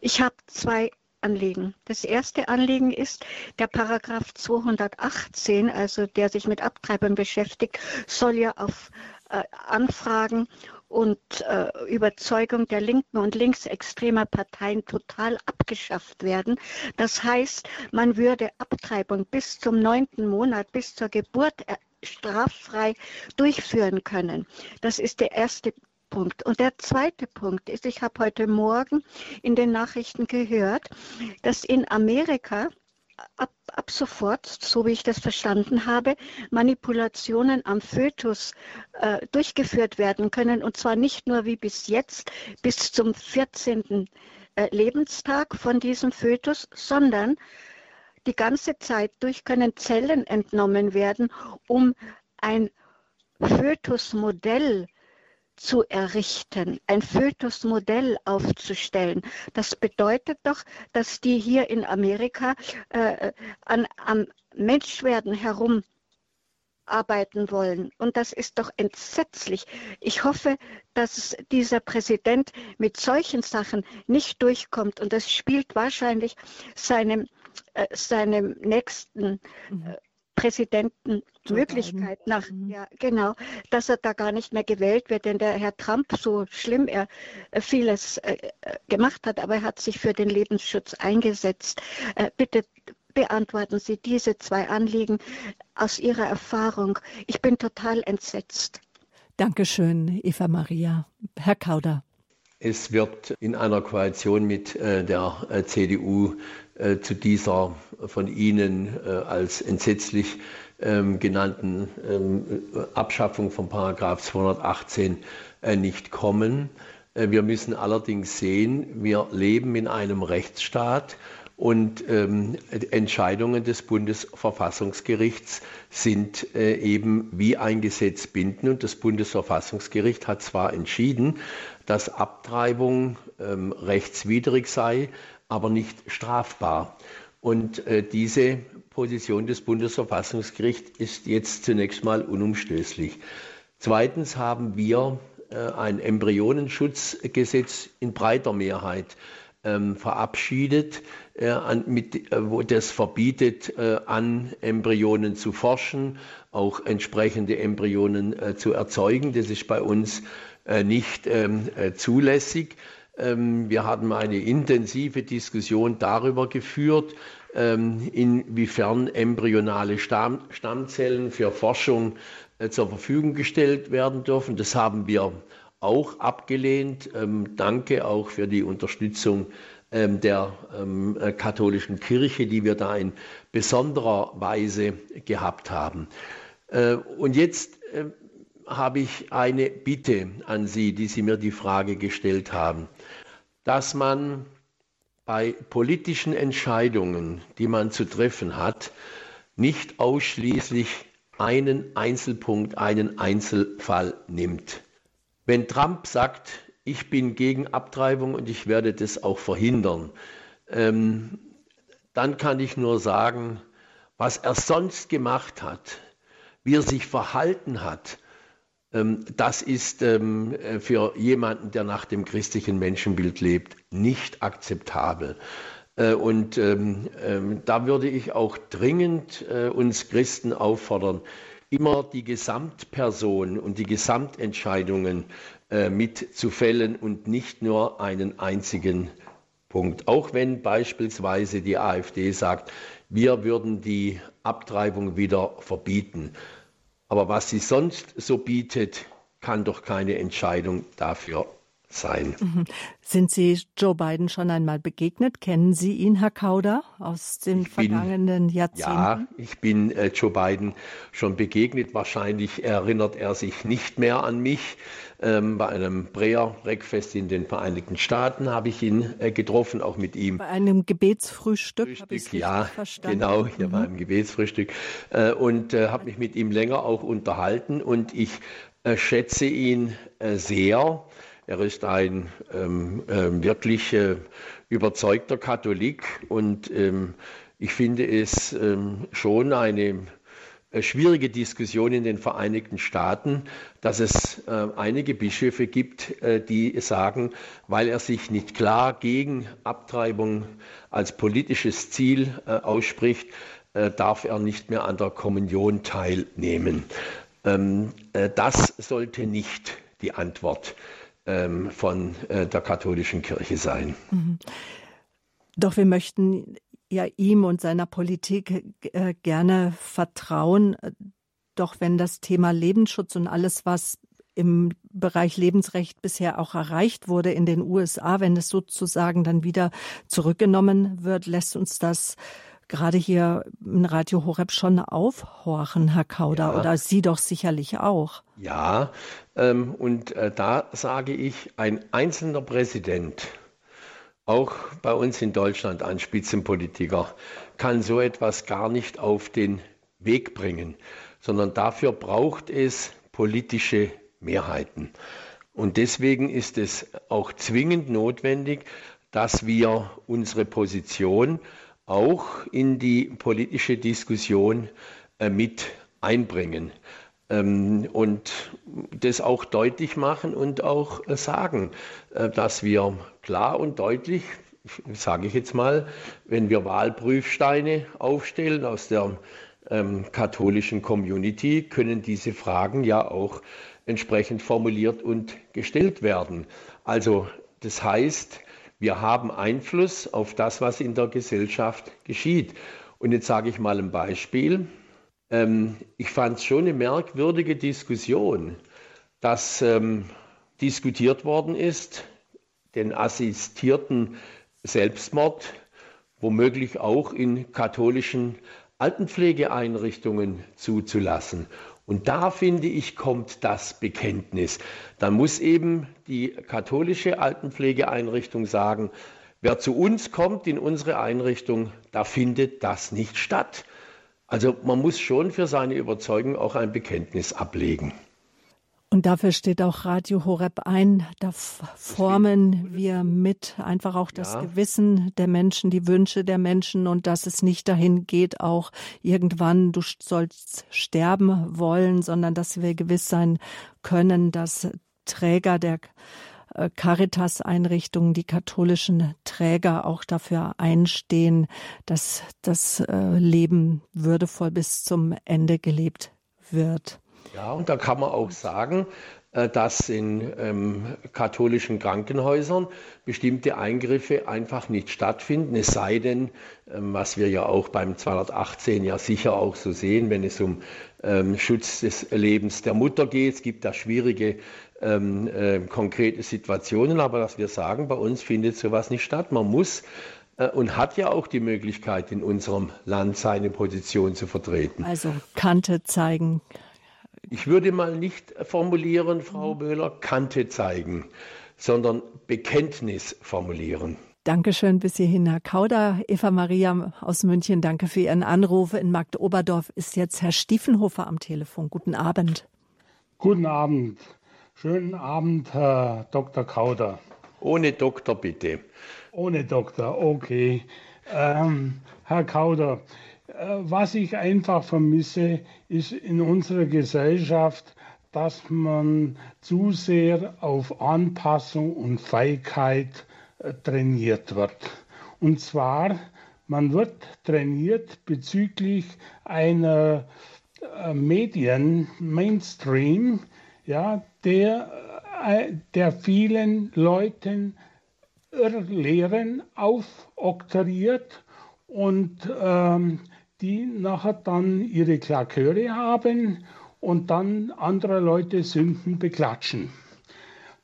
Ich habe zwei Anliegen. Das erste Anliegen ist, der Paragraph 218, also der sich mit Abtreibern beschäftigt, soll ja auf äh, Anfragen und äh, Überzeugung der linken und linksextremer Parteien total abgeschafft werden. Das heißt, man würde Abtreibung bis zum neunten Monat, bis zur Geburt äh, straffrei durchführen können. Das ist der erste Punkt. Und der zweite Punkt ist, ich habe heute Morgen in den Nachrichten gehört, dass in Amerika ab, ab sofort, so wie ich das verstanden habe, Manipulationen am Fötus äh, durchgeführt werden können. Und zwar nicht nur wie bis jetzt, bis zum 14. Äh, Lebenstag von diesem Fötus, sondern die ganze Zeit durch können Zellen entnommen werden, um ein Fötusmodell zu errichten, ein Fötusmodell aufzustellen. Das bedeutet doch, dass die hier in Amerika äh, an, am Menschwerden herum arbeiten wollen. Und das ist doch entsetzlich. Ich hoffe, dass dieser Präsident mit solchen Sachen nicht durchkommt. Und das spielt wahrscheinlich seinem, äh, seinem nächsten mhm. äh, Präsidenten Möglichkeit nach, mhm. ja, genau, dass er da gar nicht mehr gewählt wird, denn der Herr Trump, so schlimm er äh, vieles äh, äh, gemacht hat, aber er hat sich für den Lebensschutz eingesetzt. Äh, bitte beantworten Sie diese zwei Anliegen aus Ihrer Erfahrung. Ich bin total entsetzt. Dankeschön, Eva Maria. Herr Kauder. Es wird in einer Koalition mit äh, der äh, CDU äh, zu dieser von Ihnen als entsetzlich ähm, genannten ähm, Abschaffung von Paragraph 218 nicht kommen. Wir müssen allerdings sehen, wir leben in einem Rechtsstaat und ähm, Entscheidungen des Bundesverfassungsgerichts sind äh, eben wie ein Gesetz binden. Und das Bundesverfassungsgericht hat zwar entschieden, dass Abtreibung ähm, rechtswidrig sei, aber nicht strafbar. Und äh, diese Position des Bundesverfassungsgerichts ist jetzt zunächst mal unumstößlich. Zweitens haben wir äh, ein Embryonenschutzgesetz in breiter Mehrheit ähm, verabschiedet, äh, an, mit, äh, wo das verbietet, äh, an Embryonen zu forschen, auch entsprechende Embryonen äh, zu erzeugen. Das ist bei uns äh, nicht ähm, äh, zulässig. Ähm, wir haben eine intensive Diskussion darüber geführt, ähm, inwiefern embryonale Stamm, Stammzellen für Forschung zur Verfügung gestellt werden dürfen. Das haben wir auch abgelehnt. Ähm, danke auch für die Unterstützung der ähm, äh, katholischen Kirche, die wir da in besonderer Weise gehabt haben. Äh, und jetzt äh, habe ich eine Bitte an Sie, die Sie mir die Frage gestellt haben, dass man bei politischen Entscheidungen, die man zu treffen hat, nicht ausschließlich einen Einzelpunkt, einen Einzelfall nimmt. Wenn Trump sagt, ich bin gegen Abtreibung und ich werde das auch verhindern, ähm, dann kann ich nur sagen, was er sonst gemacht hat, wie er sich verhalten hat, ähm, das ist ähm, für jemanden, der nach dem christlichen Menschenbild lebt, nicht akzeptabel. Äh, und ähm, da würde ich auch dringend äh, uns Christen auffordern, immer die Gesamtperson und die Gesamtentscheidungen äh, mitzufällen und nicht nur einen einzigen Punkt. Auch wenn beispielsweise die AfD sagt, wir würden die Abtreibung wieder verbieten. Aber was sie sonst so bietet, kann doch keine Entscheidung dafür sein. Mhm. Sind Sie Joe Biden schon einmal begegnet? Kennen Sie ihn, Herr Kauder, aus den ich vergangenen bin, Jahrzehnten? Ja, ich bin äh, Joe Biden schon begegnet. Wahrscheinlich erinnert er sich nicht mehr an mich. Ähm, bei einem Prayer-Breakfast in den Vereinigten Staaten habe ich ihn äh, getroffen, auch mit ihm. Bei einem Gebetsfrühstück, habe ich Ja, verstanden. genau, hier mhm. bei einem Gebetsfrühstück. Äh, und äh, habe mich mit ihm länger auch unterhalten und ich äh, schätze ihn äh, sehr. Er ist ein ähm, ähm, wirklich äh, überzeugter Katholik und ähm, ich finde es ähm, schon eine äh, schwierige Diskussion in den Vereinigten Staaten, dass es äh, einige Bischöfe gibt, äh, die sagen, weil er sich nicht klar gegen Abtreibung als politisches Ziel äh, ausspricht, äh, darf er nicht mehr an der Kommunion teilnehmen. Ähm, äh, das sollte nicht die Antwort ähm, von der katholischen Kirche sein. Mhm. Doch wir möchten ja ihm und seiner Politik äh, gerne vertrauen. Doch wenn das Thema Lebensschutz und alles, was im Bereich Lebensrecht bisher auch erreicht wurde in den USA, wenn es sozusagen dann wieder zurückgenommen wird, lässt uns das gerade hier in Radio Horeb schon aufhorchen, Herr Kauder, ja. oder Sie doch sicherlich auch. Ja, ähm, und äh, da sage ich, ein einzelner Präsident, auch bei uns in Deutschland ein Spitzenpolitiker, kann so etwas gar nicht auf den Weg bringen, sondern dafür braucht es politische Mehrheiten. Und deswegen ist es auch zwingend notwendig, dass wir unsere Position auch in die politische Diskussion äh, mit einbringen ähm, und das auch deutlich machen und auch äh, sagen, äh, dass wir klar und deutlich, sage ich jetzt mal, wenn wir Wahlprüfsteine aufstellen aus der ähm, katholischen Community, können diese Fragen ja auch entsprechend formuliert und gestellt werden. Also das heißt, wir haben Einfluss auf das, was in der Gesellschaft geschieht. Und jetzt sage ich mal ein Beispiel. Ähm, ich fand es schon eine merkwürdige Diskussion, dass ähm, diskutiert worden ist, den assistierten Selbstmord womöglich auch in katholischen Altenpflegeeinrichtungen zuzulassen. Und da finde ich, kommt das Bekenntnis. Da muss eben die katholische Altenpflegeeinrichtung sagen, wer zu uns kommt in unsere Einrichtung, da findet das nicht statt. Also man muss schon für seine Überzeugung auch ein Bekenntnis ablegen. Und dafür steht auch Radio Horeb ein. Da formen wir mit einfach auch das ja. Gewissen der Menschen, die Wünsche der Menschen und dass es nicht dahin geht, auch irgendwann du sollst sterben wollen, sondern dass wir gewiss sein können, dass Träger der äh, Caritas-Einrichtungen, die katholischen Träger auch dafür einstehen, dass das äh, Leben würdevoll bis zum Ende gelebt wird. Ja, und da kann man auch sagen, äh, dass in ähm, katholischen Krankenhäusern bestimmte Eingriffe einfach nicht stattfinden, es sei denn, ähm, was wir ja auch beim 218 ja sicher auch so sehen, wenn es um ähm, Schutz des Lebens der Mutter geht. Es gibt da schwierige ähm, äh, konkrete Situationen, aber dass wir sagen, bei uns findet sowas nicht statt. Man muss äh, und hat ja auch die Möglichkeit, in unserem Land seine Position zu vertreten. Also Kante zeigen. Ich würde mal nicht formulieren, Frau Böhler, Kante zeigen, sondern Bekenntnis formulieren. Dankeschön bis hierhin, Herr Kauder. Eva Maria aus München, danke für Ihren Anruf. In Magdoberdorf ist jetzt Herr Stiefenhofer am Telefon. Guten Abend. Guten Abend. Schönen Abend, Herr Dr. Kauder. Ohne Doktor, bitte. Ohne Doktor, okay. Ähm, Herr Kauder, äh, was ich einfach vermisse, ist in unserer Gesellschaft, dass man zu sehr auf Anpassung und Feigheit äh, trainiert wird. Und zwar, man wird trainiert bezüglich einer äh, Medien-Mainstream, ja, der, äh, der vielen Leuten Irrlehren aufoktroyiert und ähm, die nachher dann ihre Klaköre haben und dann andere Leute Sünden beklatschen.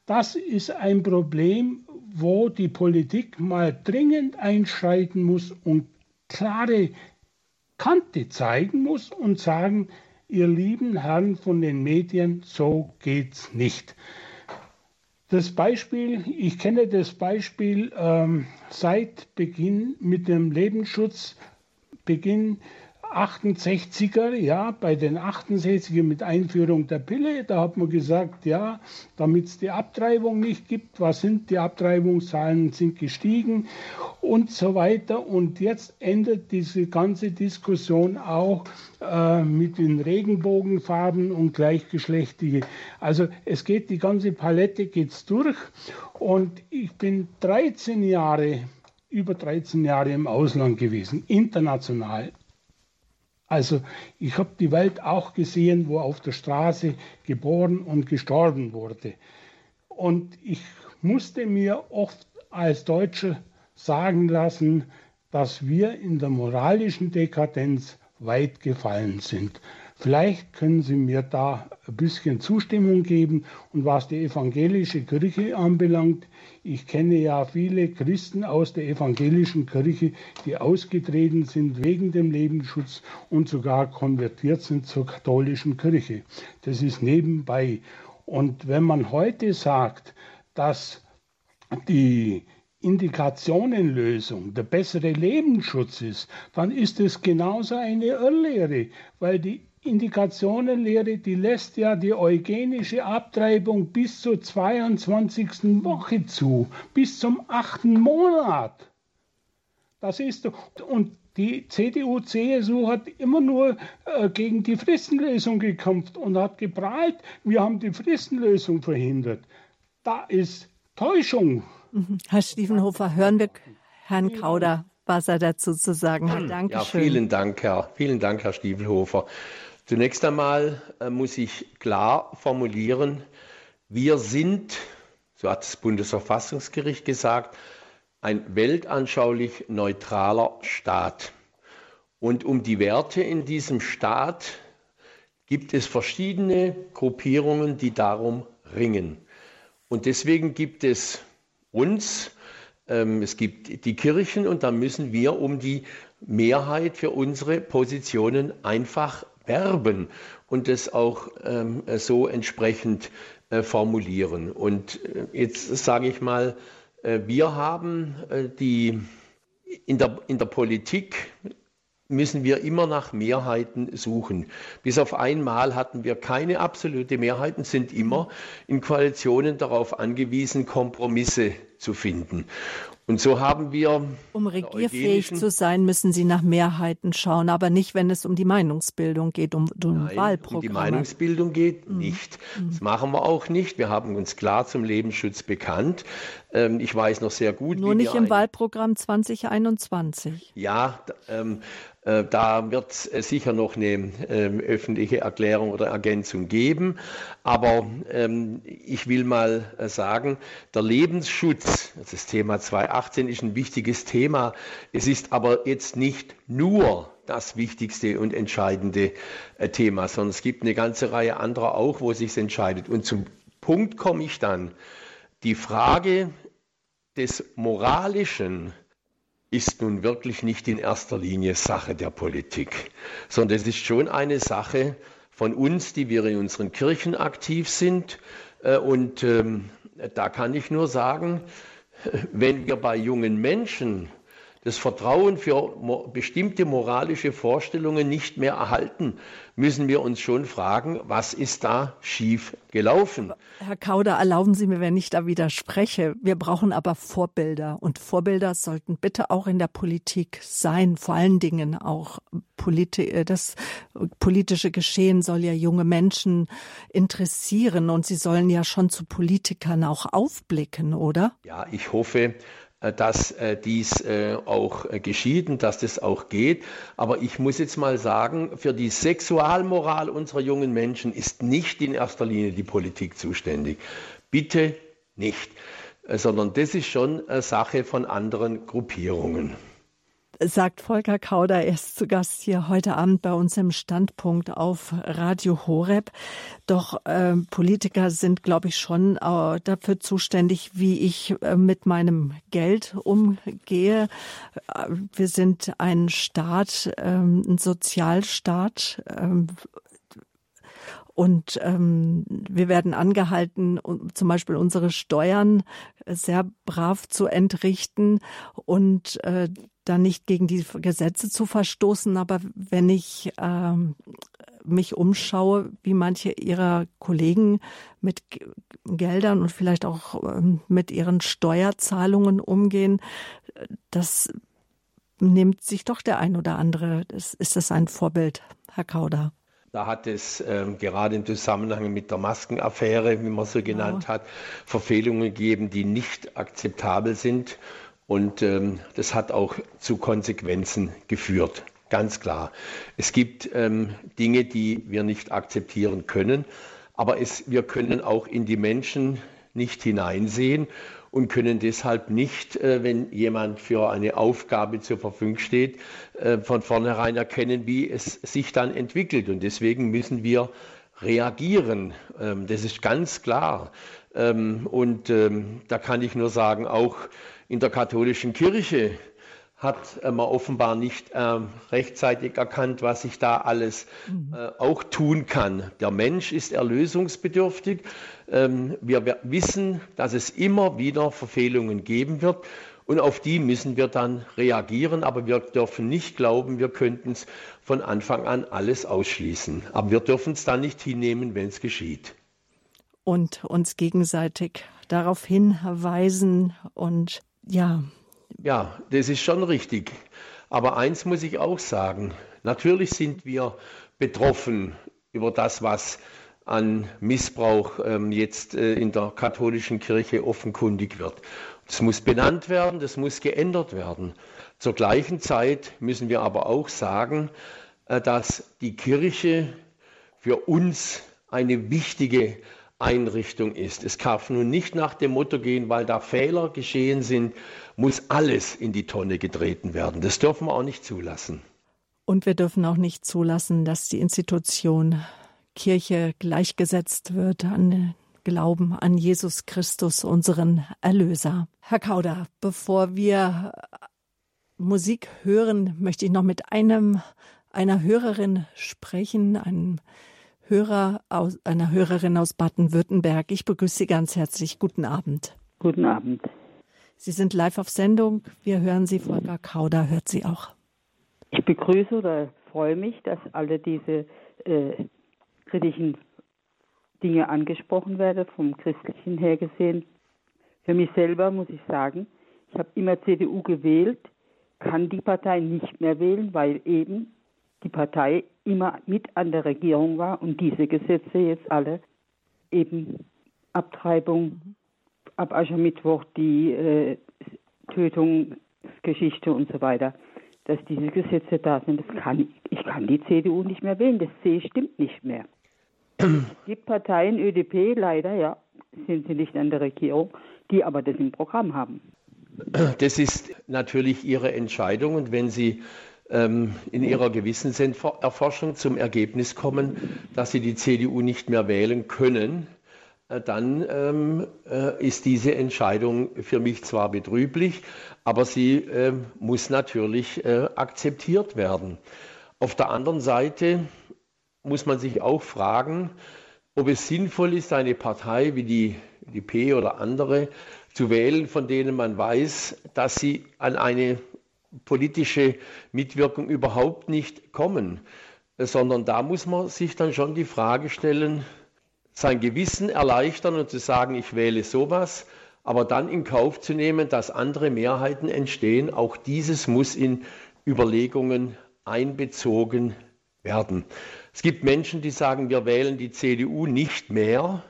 Das ist ein Problem, wo die Politik mal dringend einschreiten muss und klare Kante zeigen muss und sagen, ihr lieben Herren von den Medien, so geht's nicht. Das Beispiel, ich kenne das Beispiel ähm, seit Beginn mit dem Lebensschutzbeginn 68er, ja, bei den 68er mit Einführung der Pille, da hat man gesagt, ja, damit es die Abtreibung nicht gibt, was sind die Abtreibungszahlen, sind gestiegen und so weiter. Und jetzt endet diese ganze Diskussion auch äh, mit den Regenbogenfarben und gleichgeschlechtliche. Also es geht, die ganze Palette geht's durch und ich bin 13 Jahre über 13 Jahre im Ausland gewesen, international. Also ich habe die Welt auch gesehen, wo auf der Straße geboren und gestorben wurde. Und ich musste mir oft als Deutscher sagen lassen, dass wir in der moralischen Dekadenz weit gefallen sind. Vielleicht können Sie mir da ein bisschen Zustimmung geben. Und was die evangelische Kirche anbelangt, ich kenne ja viele Christen aus der evangelischen Kirche, die ausgetreten sind wegen dem Lebensschutz und sogar konvertiert sind zur katholischen Kirche. Das ist nebenbei. Und wenn man heute sagt, dass die Indikationenlösung der bessere Lebensschutz ist, dann ist es genauso eine Irrlehre, weil die Indikationenlehre, die lässt ja die eugenische Abtreibung bis zur 22. Woche zu, bis zum 8. Monat. Das ist und die CDU, CSU hat immer nur äh, gegen die Fristenlösung gekämpft und hat geprahlt, wir haben die Fristenlösung verhindert. Da ist Täuschung. Mhm. Herr Stiefenhofer, hören wir Herrn Kauder, was er dazu zu sagen hat. Danke ja, vielen Dank, Herr, vielen Dank, Herr Stiefenhofer. Zunächst einmal äh, muss ich klar formulieren, wir sind, so hat das Bundesverfassungsgericht gesagt, ein weltanschaulich neutraler Staat. Und um die Werte in diesem Staat gibt es verschiedene Gruppierungen, die darum ringen. Und deswegen gibt es uns, ähm, es gibt die Kirchen und da müssen wir um die Mehrheit für unsere Positionen einfach werben und das auch ähm, so entsprechend äh, formulieren. Und äh, jetzt sage ich mal, äh, wir haben äh, die in der, in der Politik müssen wir immer nach Mehrheiten suchen. Bis auf einmal hatten wir keine absolute Mehrheiten, sind immer in Koalitionen darauf angewiesen, Kompromisse zu finden. Und so haben wir. Um regierfähig zu sein, müssen Sie nach Mehrheiten schauen, aber nicht, wenn es um die Meinungsbildung geht, um, um Nein, Wahlprogramme. Um die Meinungsbildung geht mhm. nicht. Mhm. Das machen wir auch nicht. Wir haben uns klar zum Lebensschutz bekannt. Ähm, ich weiß noch sehr gut. Nur nicht im Wahlprogramm 2021. Ja, ähm, äh, da wird es äh, sicher noch eine ähm, öffentliche Erklärung oder Ergänzung geben. Aber ähm, ich will mal äh, sagen, der Lebensschutz, das Thema 2018 ist ein wichtiges Thema. Es ist aber jetzt nicht nur das wichtigste und entscheidende Thema, sondern es gibt eine ganze Reihe anderer auch, wo sich entscheidet. Und zum Punkt komme ich dann. Die Frage des Moralischen, ist nun wirklich nicht in erster Linie Sache der Politik, sondern es ist schon eine Sache von uns, die wir in unseren Kirchen aktiv sind. Äh, und ähm, da kann ich nur sagen, wenn wir bei jungen Menschen das Vertrauen für bestimmte moralische Vorstellungen nicht mehr erhalten, müssen wir uns schon fragen, was ist da schief gelaufen? Herr Kauder, erlauben Sie mir, wenn ich da widerspreche. Wir brauchen aber Vorbilder und Vorbilder sollten bitte auch in der Politik sein, vor allen Dingen auch politi äh, das politische Geschehen soll ja junge Menschen interessieren und sie sollen ja schon zu Politikern auch aufblicken, oder? Ja, ich hoffe, dass äh, dies äh, auch geschieht und dass das auch geht. Aber ich muss jetzt mal sagen, für die Sexualmoral unserer jungen Menschen ist nicht in erster Linie die Politik zuständig. Bitte nicht, sondern das ist schon Sache von anderen Gruppierungen sagt Volker Kauder. Er ist zu Gast hier heute Abend bei uns im Standpunkt auf Radio Horeb. Doch äh, Politiker sind, glaube ich, schon äh, dafür zuständig, wie ich äh, mit meinem Geld umgehe. Äh, wir sind ein Staat, ähm, ein Sozialstaat. Ähm, und ähm, wir werden angehalten, um zum Beispiel unsere Steuern sehr brav zu entrichten und äh, da nicht gegen die Gesetze zu verstoßen. Aber wenn ich ähm, mich umschaue, wie manche ihrer Kollegen mit Geldern und vielleicht auch ähm, mit ihren Steuerzahlungen umgehen, das nimmt sich doch der ein oder andere. Das, ist das ein Vorbild, Herr Kauder? Da hat es ähm, gerade im Zusammenhang mit der Maskenaffäre, wie man so genannt ja. hat, Verfehlungen gegeben, die nicht akzeptabel sind. Und ähm, das hat auch zu Konsequenzen geführt, ganz klar. Es gibt ähm, Dinge, die wir nicht akzeptieren können, aber es, wir können auch in die Menschen nicht hineinsehen und können deshalb nicht, äh, wenn jemand für eine Aufgabe zur Verfügung steht, äh, von vornherein erkennen, wie es sich dann entwickelt. Und deswegen müssen wir reagieren. Ähm, das ist ganz klar. Ähm, und ähm, da kann ich nur sagen, auch in der katholischen Kirche hat man offenbar nicht äh, rechtzeitig erkannt, was sich da alles mhm. äh, auch tun kann. Der Mensch ist erlösungsbedürftig. Ähm, wir, wir wissen, dass es immer wieder Verfehlungen geben wird. Und auf die müssen wir dann reagieren, aber wir dürfen nicht glauben, wir könnten es von Anfang an alles ausschließen. Aber wir dürfen es dann nicht hinnehmen, wenn es geschieht. Und uns gegenseitig darauf hinweisen und ja. Ja, das ist schon richtig. Aber eins muss ich auch sagen. Natürlich sind wir betroffen über das, was an Missbrauch ähm, jetzt äh, in der katholischen Kirche offenkundig wird. Das muss benannt werden, das muss geändert werden. Zur gleichen Zeit müssen wir aber auch sagen, äh, dass die Kirche für uns eine wichtige Einrichtung ist. Es darf nun nicht nach dem Motto gehen, weil da Fehler geschehen sind, muss alles in die Tonne getreten werden. Das dürfen wir auch nicht zulassen. Und wir dürfen auch nicht zulassen, dass die Institution Kirche gleichgesetzt wird an Glauben an Jesus Christus, unseren Erlöser. Herr Kauder, bevor wir Musik hören, möchte ich noch mit einem einer Hörerin sprechen, einem Hörer aus, einer Hörerin aus Baden-Württemberg. Ich begrüße Sie ganz herzlich. Guten Abend. Guten Abend. Sie sind live auf Sendung. Wir hören Sie. Volker Kauder hört Sie auch. Ich begrüße oder freue mich, dass alle diese äh, kritischen Dinge angesprochen werden, vom Christlichen her gesehen. Für mich selber muss ich sagen, ich habe immer CDU gewählt, kann die Partei nicht mehr wählen, weil eben die Partei immer mit an der Regierung war und diese Gesetze jetzt alle eben Abtreibung, ab Aschermittwoch die äh, Tötungsgeschichte und so weiter, dass diese Gesetze da sind. Das kann, ich kann die CDU nicht mehr wählen. Das C stimmt nicht mehr. Die Parteien ÖDP, leider, ja, sind sie nicht an der Regierung, die aber das im Programm haben. Das ist natürlich Ihre Entscheidung und wenn Sie ähm, in ihrer Gewissenserforschung zum Ergebnis kommen, dass sie die CDU nicht mehr wählen können, äh, dann ähm, äh, ist diese Entscheidung für mich zwar betrüblich, aber sie äh, muss natürlich äh, akzeptiert werden. Auf der anderen Seite muss man sich auch fragen, ob es sinnvoll ist, eine Partei wie die, die P oder andere zu wählen, von denen man weiß, dass sie an eine politische Mitwirkung überhaupt nicht kommen, sondern da muss man sich dann schon die Frage stellen, sein Gewissen erleichtern und zu sagen, ich wähle sowas, aber dann in Kauf zu nehmen, dass andere Mehrheiten entstehen, auch dieses muss in Überlegungen einbezogen werden. Es gibt Menschen, die sagen, wir wählen die CDU nicht mehr,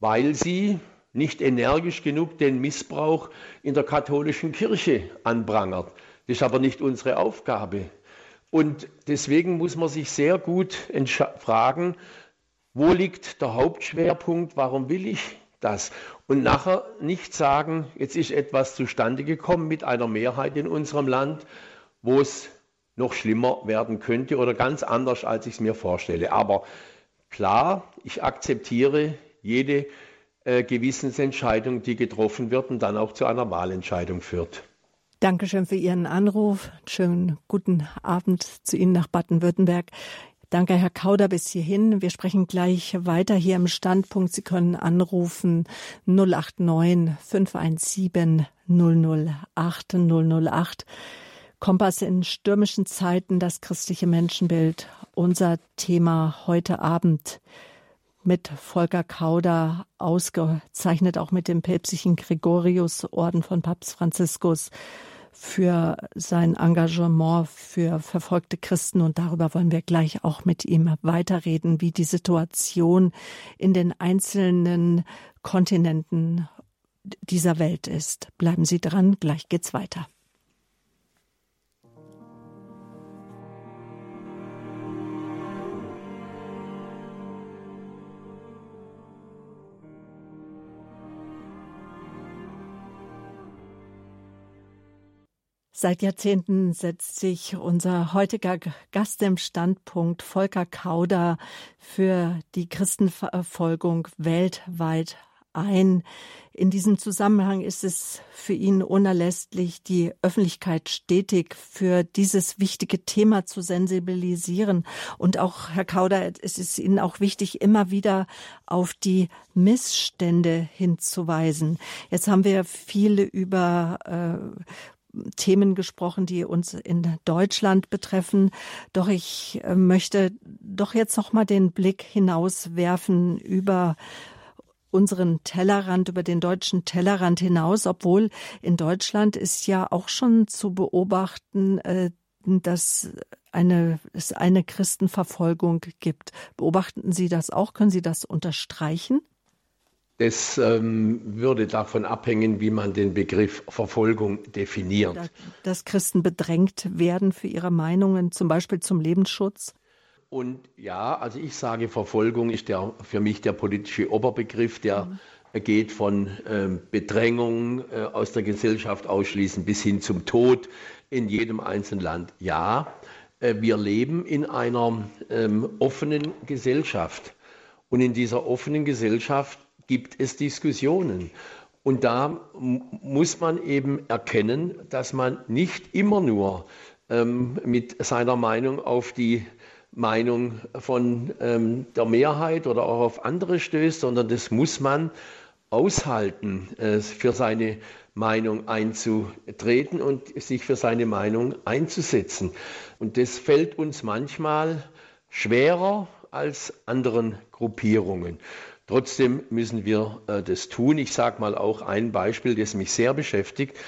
weil sie nicht energisch genug den Missbrauch in der katholischen Kirche anprangert. Das ist aber nicht unsere Aufgabe. Und deswegen muss man sich sehr gut fragen, wo liegt der Hauptschwerpunkt, warum will ich das? Und nachher nicht sagen, jetzt ist etwas zustande gekommen mit einer Mehrheit in unserem Land, wo es noch schlimmer werden könnte oder ganz anders, als ich es mir vorstelle. Aber klar, ich akzeptiere jede äh, Gewissensentscheidung, die getroffen wird und dann auch zu einer Wahlentscheidung führt. Dankeschön für Ihren Anruf. Schönen guten Abend zu Ihnen nach Baden-Württemberg. Danke, Herr Kauder, bis hierhin. Wir sprechen gleich weiter hier im Standpunkt. Sie können anrufen 089 517 008 008. Kompass in stürmischen Zeiten, das christliche Menschenbild. Unser Thema heute Abend mit Volker Kauder ausgezeichnet, auch mit dem päpstlichen Gregorius-Orden von Papst Franziskus für sein Engagement für verfolgte Christen. Und darüber wollen wir gleich auch mit ihm weiterreden, wie die Situation in den einzelnen Kontinenten dieser Welt ist. Bleiben Sie dran, gleich geht's weiter. Seit Jahrzehnten setzt sich unser heutiger Gast im Standpunkt Volker Kauder für die Christenverfolgung weltweit ein. In diesem Zusammenhang ist es für ihn unerlässlich, die Öffentlichkeit stetig für dieses wichtige Thema zu sensibilisieren. Und auch, Herr Kauder, es ist Ihnen auch wichtig, immer wieder auf die Missstände hinzuweisen. Jetzt haben wir viel über äh, Themen gesprochen, die uns in Deutschland betreffen. Doch ich äh, möchte doch jetzt noch mal den Blick hinauswerfen über unseren Tellerrand, über den deutschen Tellerrand hinaus, obwohl in Deutschland ist ja auch schon zu beobachten, äh, dass eine, es eine Christenverfolgung gibt. Beobachten Sie das auch? Können Sie das unterstreichen? Das ähm, würde davon abhängen, wie man den Begriff Verfolgung definiert. Dass Christen bedrängt werden für ihre Meinungen, zum Beispiel zum Lebensschutz? Und ja, also ich sage, Verfolgung ist der, für mich der politische Oberbegriff, der mhm. geht von ähm, Bedrängung äh, aus der Gesellschaft ausschließen bis hin zum Tod in jedem einzelnen Land. Ja, äh, wir leben in einer ähm, offenen Gesellschaft. Und in dieser offenen Gesellschaft gibt es Diskussionen. Und da muss man eben erkennen, dass man nicht immer nur ähm, mit seiner Meinung auf die Meinung von ähm, der Mehrheit oder auch auf andere stößt, sondern das muss man aushalten, äh, für seine Meinung einzutreten und sich für seine Meinung einzusetzen. Und das fällt uns manchmal schwerer als anderen Gruppierungen. Trotzdem müssen wir äh, das tun. Ich sage mal auch ein Beispiel, das mich sehr beschäftigt,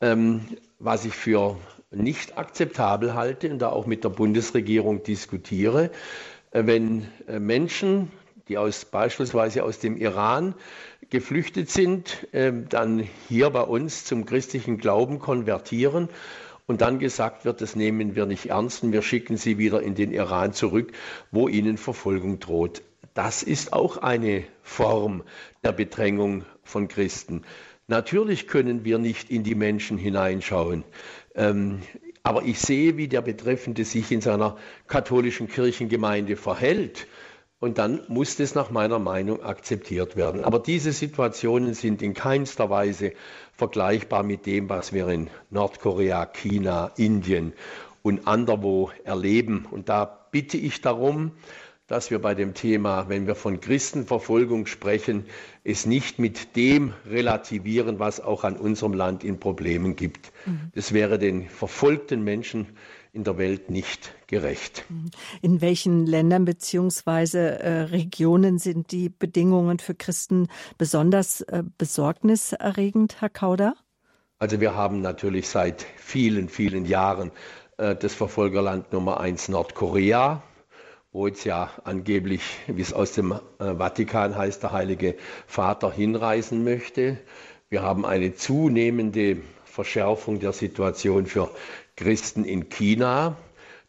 ähm, was ich für nicht akzeptabel halte und da auch mit der Bundesregierung diskutiere. Äh, wenn äh, Menschen, die aus, beispielsweise aus dem Iran geflüchtet sind, äh, dann hier bei uns zum christlichen Glauben konvertieren und dann gesagt wird, das nehmen wir nicht ernst und wir schicken sie wieder in den Iran zurück, wo ihnen Verfolgung droht. Das ist auch eine Form der Bedrängung von Christen. Natürlich können wir nicht in die Menschen hineinschauen. Ähm, aber ich sehe, wie der Betreffende sich in seiner katholischen Kirchengemeinde verhält. Und dann muss das nach meiner Meinung akzeptiert werden. Aber diese Situationen sind in keinster Weise vergleichbar mit dem, was wir in Nordkorea, China, Indien und anderwo erleben. Und da bitte ich darum, dass wir bei dem Thema, wenn wir von Christenverfolgung sprechen, es nicht mit dem relativieren, was auch an unserem Land in Problemen gibt. Mhm. Das wäre den verfolgten Menschen in der Welt nicht gerecht. Mhm. In welchen Ländern bzw. Äh, Regionen sind die Bedingungen für Christen besonders äh, besorgniserregend, Herr Kauder? Also wir haben natürlich seit vielen, vielen Jahren äh, das Verfolgerland Nummer eins Nordkorea wo jetzt ja angeblich, wie es aus dem äh, Vatikan heißt, der Heilige Vater hinreisen möchte. Wir haben eine zunehmende Verschärfung der Situation für Christen in China.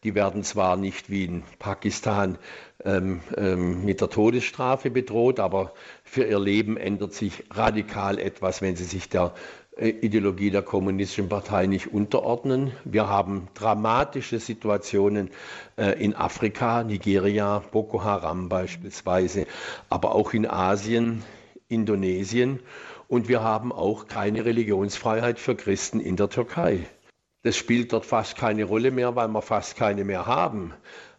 Die werden zwar nicht wie in Pakistan ähm, ähm, mit der Todesstrafe bedroht, aber für ihr Leben ändert sich radikal etwas, wenn sie sich der Ideologie der Kommunistischen Partei nicht unterordnen. Wir haben dramatische Situationen äh, in Afrika, Nigeria, Boko Haram beispielsweise, aber auch in Asien, Indonesien. Und wir haben auch keine Religionsfreiheit für Christen in der Türkei. Das spielt dort fast keine Rolle mehr, weil wir fast keine mehr haben.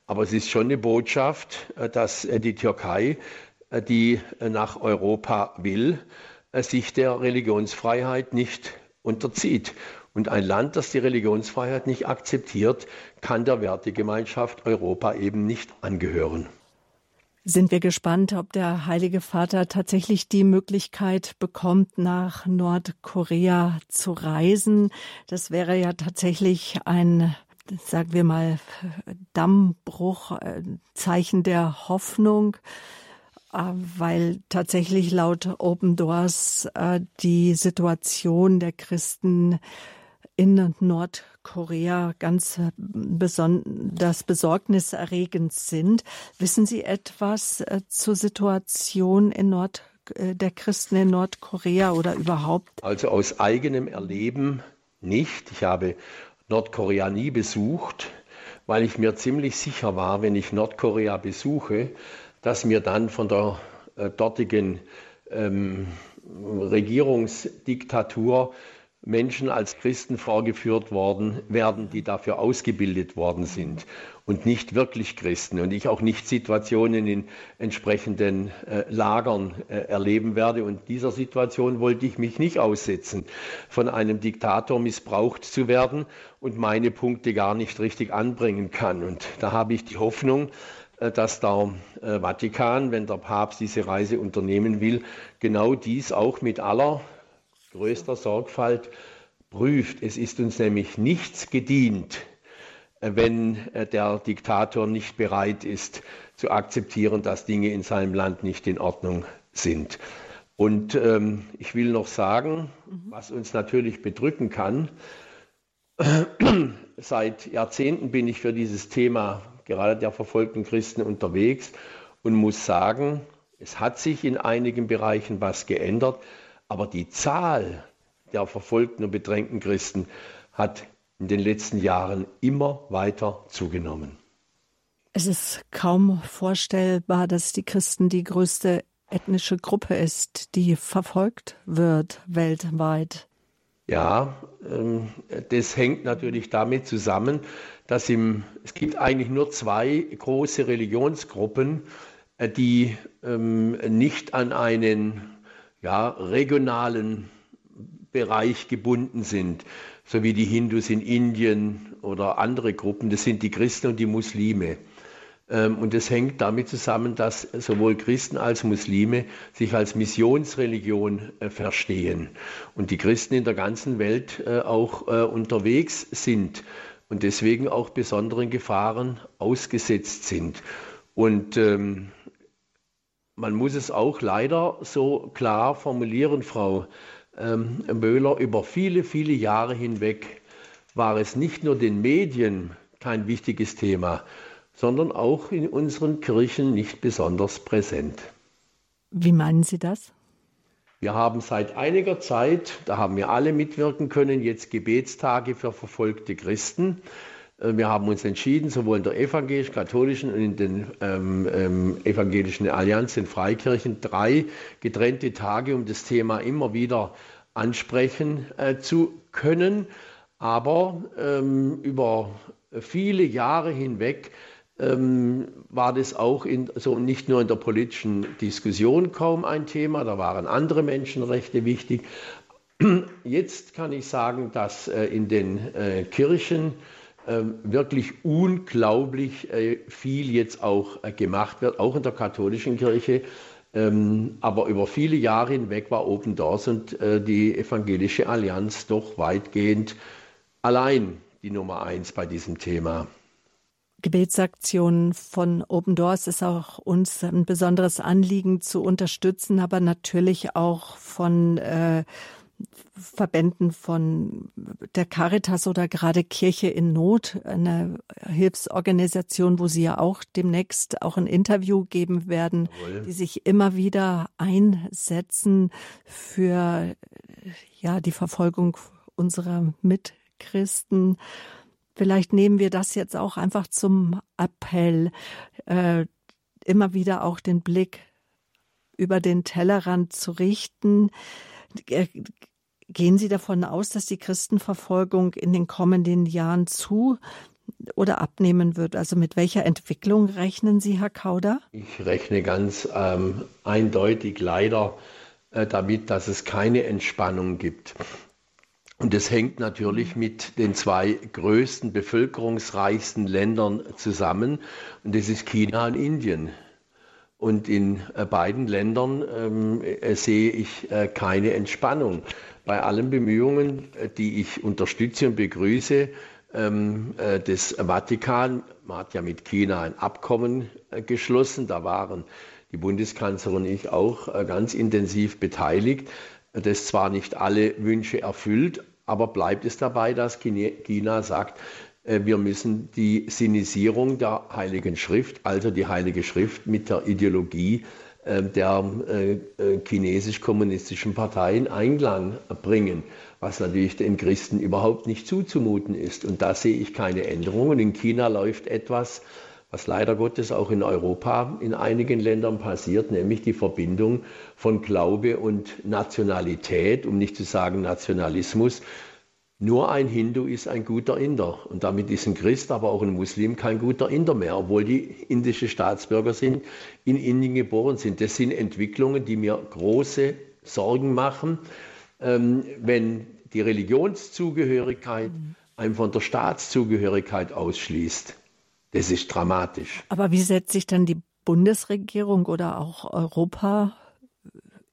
Aber es ist schon eine Botschaft, äh, dass die Türkei, die nach Europa will, sich der Religionsfreiheit nicht unterzieht. Und ein Land, das die Religionsfreiheit nicht akzeptiert, kann der Wertegemeinschaft Europa eben nicht angehören. Sind wir gespannt, ob der Heilige Vater tatsächlich die Möglichkeit bekommt, nach Nordkorea zu reisen. Das wäre ja tatsächlich ein, sagen wir mal, Dammbruch, Zeichen der Hoffnung. Äh, weil tatsächlich laut Open Doors äh, die Situation der Christen in Nordkorea ganz besonders besorgniserregend sind. Wissen Sie etwas äh, zur Situation in Nord der Christen in Nordkorea oder überhaupt? Also aus eigenem Erleben nicht. Ich habe Nordkorea nie besucht, weil ich mir ziemlich sicher war, wenn ich Nordkorea besuche, dass mir dann von der äh, dortigen ähm, Regierungsdiktatur Menschen als Christen vorgeführt worden werden, die dafür ausgebildet worden sind und nicht wirklich Christen und ich auch nicht Situationen in entsprechenden äh, Lagern äh, erleben werde. Und dieser Situation wollte ich mich nicht aussetzen, von einem Diktator missbraucht zu werden und meine Punkte gar nicht richtig anbringen kann. Und da habe ich die Hoffnung, dass der äh, Vatikan, wenn der Papst diese Reise unternehmen will, genau dies auch mit aller größter Sorgfalt prüft. Es ist uns nämlich nichts gedient, äh, wenn der Diktator nicht bereit ist zu akzeptieren, dass Dinge in seinem Land nicht in Ordnung sind. Und ähm, ich will noch sagen, mhm. was uns natürlich bedrücken kann, seit Jahrzehnten bin ich für dieses Thema gerade der verfolgten Christen unterwegs und muss sagen, es hat sich in einigen Bereichen was geändert, aber die Zahl der verfolgten und bedrängten Christen hat in den letzten Jahren immer weiter zugenommen. Es ist kaum vorstellbar, dass die Christen die größte ethnische Gruppe ist, die verfolgt wird weltweit. Ja, das hängt natürlich damit zusammen, dass im, es gibt eigentlich nur zwei große Religionsgruppen, äh, die ähm, nicht an einen ja, regionalen Bereich gebunden sind, so wie die Hindus in Indien oder andere Gruppen. Das sind die Christen und die Muslime. Ähm, und das hängt damit zusammen, dass sowohl Christen als Muslime sich als Missionsreligion äh, verstehen und die Christen in der ganzen Welt äh, auch äh, unterwegs sind und deswegen auch besonderen Gefahren ausgesetzt sind. Und ähm, man muss es auch leider so klar formulieren, Frau ähm, Möhler, über viele, viele Jahre hinweg war es nicht nur den Medien kein wichtiges Thema, sondern auch in unseren Kirchen nicht besonders präsent. Wie meinen Sie das? Wir haben seit einiger Zeit, da haben wir alle mitwirken können, jetzt Gebetstage für verfolgte Christen. Äh, wir haben uns entschieden, sowohl in der evangelisch-katholischen und in den ähm, ähm, evangelischen Allianz, den Freikirchen, drei getrennte Tage, um das Thema immer wieder ansprechen äh, zu können. Aber ähm, über viele Jahre hinweg ähm, war das auch in, so nicht nur in der politischen Diskussion kaum ein Thema, da waren andere Menschenrechte wichtig. Jetzt kann ich sagen, dass äh, in den äh, Kirchen äh, wirklich unglaublich äh, viel jetzt auch äh, gemacht wird, auch in der katholischen Kirche. Ähm, aber über viele Jahre hinweg war Open Doors und äh, die Evangelische Allianz doch weitgehend allein die Nummer eins bei diesem Thema. Gebetsaktionen von Open Doors ist auch uns ein besonderes Anliegen zu unterstützen, aber natürlich auch von äh, Verbänden von der Caritas oder gerade Kirche in Not, eine Hilfsorganisation, wo Sie ja auch demnächst auch ein Interview geben werden, Jawohl. die sich immer wieder einsetzen für ja die Verfolgung unserer Mitchristen. Vielleicht nehmen wir das jetzt auch einfach zum Appell, äh, immer wieder auch den Blick über den Tellerrand zu richten. Äh, gehen Sie davon aus, dass die Christenverfolgung in den kommenden Jahren zu oder abnehmen wird? Also mit welcher Entwicklung rechnen Sie, Herr Kauder? Ich rechne ganz ähm, eindeutig leider äh, damit, dass es keine Entspannung gibt. Und das hängt natürlich mit den zwei größten, bevölkerungsreichsten Ländern zusammen. Und das ist China und Indien. Und in äh, beiden Ländern ähm, äh, sehe ich äh, keine Entspannung. Bei allen Bemühungen, äh, die ich unterstütze und begrüße, ähm, äh, des Vatikan, man hat ja mit China ein Abkommen äh, geschlossen, da waren die Bundeskanzlerin und ich auch ganz intensiv beteiligt, das zwar nicht alle Wünsche erfüllt, aber bleibt es dabei, dass China sagt, äh, wir müssen die Sinisierung der Heiligen Schrift, also die Heilige Schrift mit der Ideologie äh, der äh, chinesisch-kommunistischen Partei in Einklang bringen, was natürlich den Christen überhaupt nicht zuzumuten ist. Und da sehe ich keine Änderung. Und in China läuft etwas, was leider Gottes auch in Europa in einigen Ländern passiert, nämlich die Verbindung von Glaube und Nationalität, um nicht zu sagen Nationalismus. Nur ein Hindu ist ein guter Inder und damit ist ein Christ, aber auch ein Muslim kein guter Inder mehr, obwohl die indische Staatsbürger sind, in Indien geboren sind. Das sind Entwicklungen, die mir große Sorgen machen, ähm, wenn die Religionszugehörigkeit mhm. einen von der Staatszugehörigkeit ausschließt. Das ist dramatisch. Aber wie setzt sich dann die Bundesregierung oder auch Europa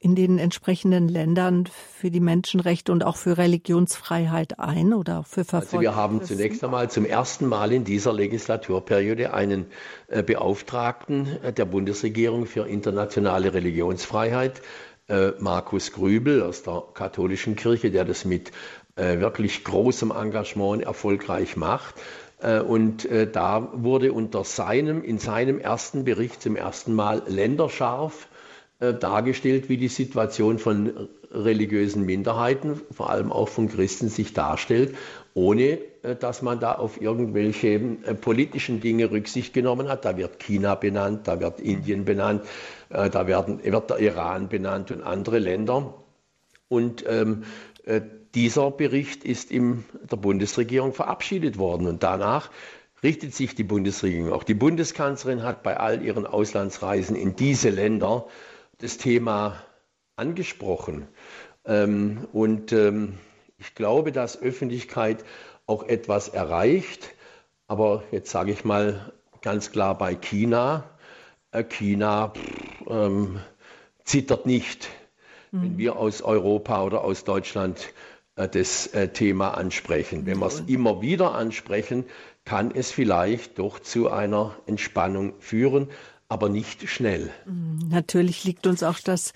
in den entsprechenden Ländern für die Menschenrechte und auch für Religionsfreiheit ein oder für Verfolgung? Also wir haben zunächst einmal zum ersten Mal in dieser Legislaturperiode einen äh, Beauftragten äh, der Bundesregierung für internationale Religionsfreiheit, äh, Markus Grübel aus der katholischen Kirche, der das mit wirklich großem Engagement erfolgreich macht. Und da wurde unter seinem, in seinem ersten Bericht zum ersten Mal länderscharf äh, dargestellt, wie die Situation von religiösen Minderheiten, vor allem auch von Christen, sich darstellt, ohne äh, dass man da auf irgendwelche äh, politischen Dinge Rücksicht genommen hat. Da wird China benannt, da wird Indien benannt, da werden, wird der Iran benannt und andere Länder. Und ähm, dieser Bericht ist in der Bundesregierung verabschiedet worden und danach richtet sich die Bundesregierung. Auch die Bundeskanzlerin hat bei all ihren Auslandsreisen in diese Länder das Thema angesprochen. Ähm, und ähm, ich glaube, dass Öffentlichkeit auch etwas erreicht. Aber jetzt sage ich mal ganz klar bei China. Äh, China ähm, zittert nicht, mhm. wenn wir aus Europa oder aus Deutschland das äh, Thema ansprechen. Wenn wir es immer wieder ansprechen, kann es vielleicht doch zu einer Entspannung führen aber nicht schnell. Mm, natürlich liegt uns auch das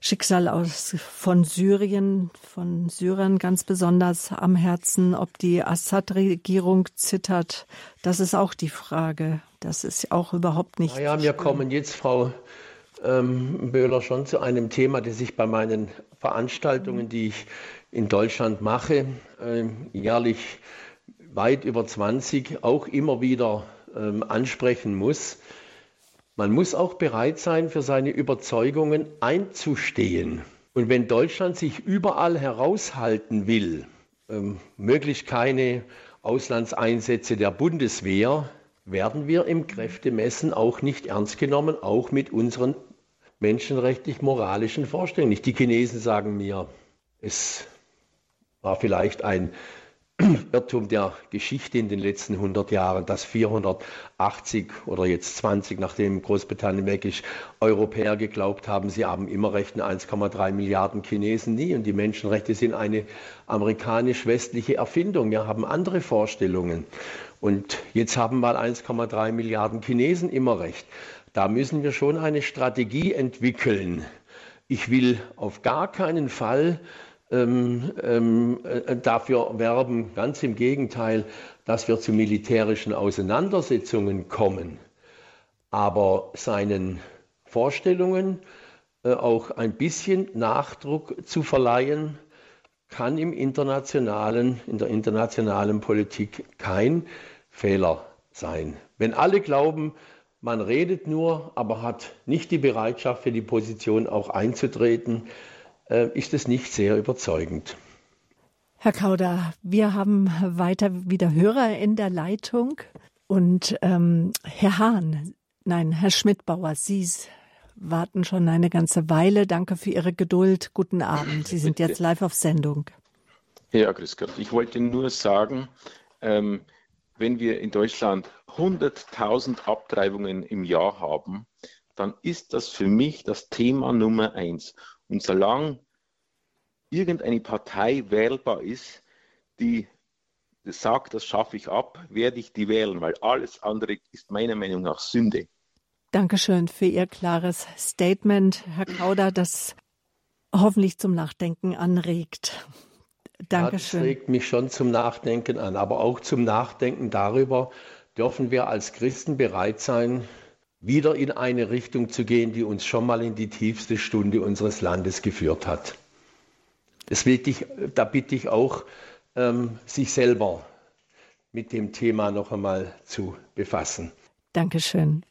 Schicksal aus, von Syrien, von Syrern ganz besonders am Herzen. Ob die Assad-Regierung zittert, das ist auch die Frage. Das ist auch überhaupt nicht. Naja, wir kommen jetzt, Frau ähm, Böhler, schon zu einem Thema, das ich bei meinen Veranstaltungen, die ich in Deutschland mache, äh, jährlich weit über 20, auch immer wieder ähm, ansprechen muss. Man muss auch bereit sein, für seine Überzeugungen einzustehen. Und wenn Deutschland sich überall heraushalten will, ähm, möglichst keine Auslandseinsätze der Bundeswehr werden wir im Kräftemessen auch nicht ernst genommen, auch mit unseren menschenrechtlich-moralischen Vorstellungen. Die Chinesen sagen mir, es war vielleicht ein Irrtum der Geschichte in den letzten 100 Jahren, dass 480 oder jetzt 20, nachdem Großbritannien weg ist, Europäer geglaubt haben, sie haben immer Recht, 1,3 Milliarden Chinesen nie. Und die Menschenrechte sind eine amerikanisch-westliche Erfindung. Wir haben andere Vorstellungen. Und jetzt haben mal 1,3 Milliarden Chinesen immer Recht. Da müssen wir schon eine Strategie entwickeln. Ich will auf gar keinen Fall ähm, ähm, äh, dafür werben, ganz im Gegenteil, dass wir zu militärischen Auseinandersetzungen kommen, aber seinen Vorstellungen äh, auch ein bisschen Nachdruck zu verleihen, kann im internationalen, in der internationalen Politik kein Fehler sein. Wenn alle glauben, man redet nur, aber hat nicht die Bereitschaft für die Position auch einzutreten, ist es nicht sehr überzeugend. Herr Kauder, wir haben weiter wieder Hörer in der Leitung. Und ähm, Herr Hahn, nein, Herr Schmidtbauer, Sie warten schon eine ganze Weile. Danke für Ihre Geduld. Guten Abend. Sie sind jetzt live auf Sendung. Ja, grüß Gott. Ich wollte nur sagen, ähm, wenn wir in Deutschland 100.000 Abtreibungen im Jahr haben, dann ist das für mich das Thema Nummer eins. Und solange irgendeine Partei wählbar ist, die sagt, das schaffe ich ab, werde ich die wählen, weil alles andere ist meiner Meinung nach Sünde. Dankeschön für Ihr klares Statement, Herr Kauder, das hoffentlich zum Nachdenken anregt. Dankeschön. das regt mich schon zum Nachdenken an, aber auch zum Nachdenken darüber, dürfen wir als Christen bereit sein, wieder in eine Richtung zu gehen, die uns schon mal in die tiefste Stunde unseres Landes geführt hat. Das will ich, da bitte ich auch, ähm, sich selber mit dem Thema noch einmal zu befassen. Dankeschön.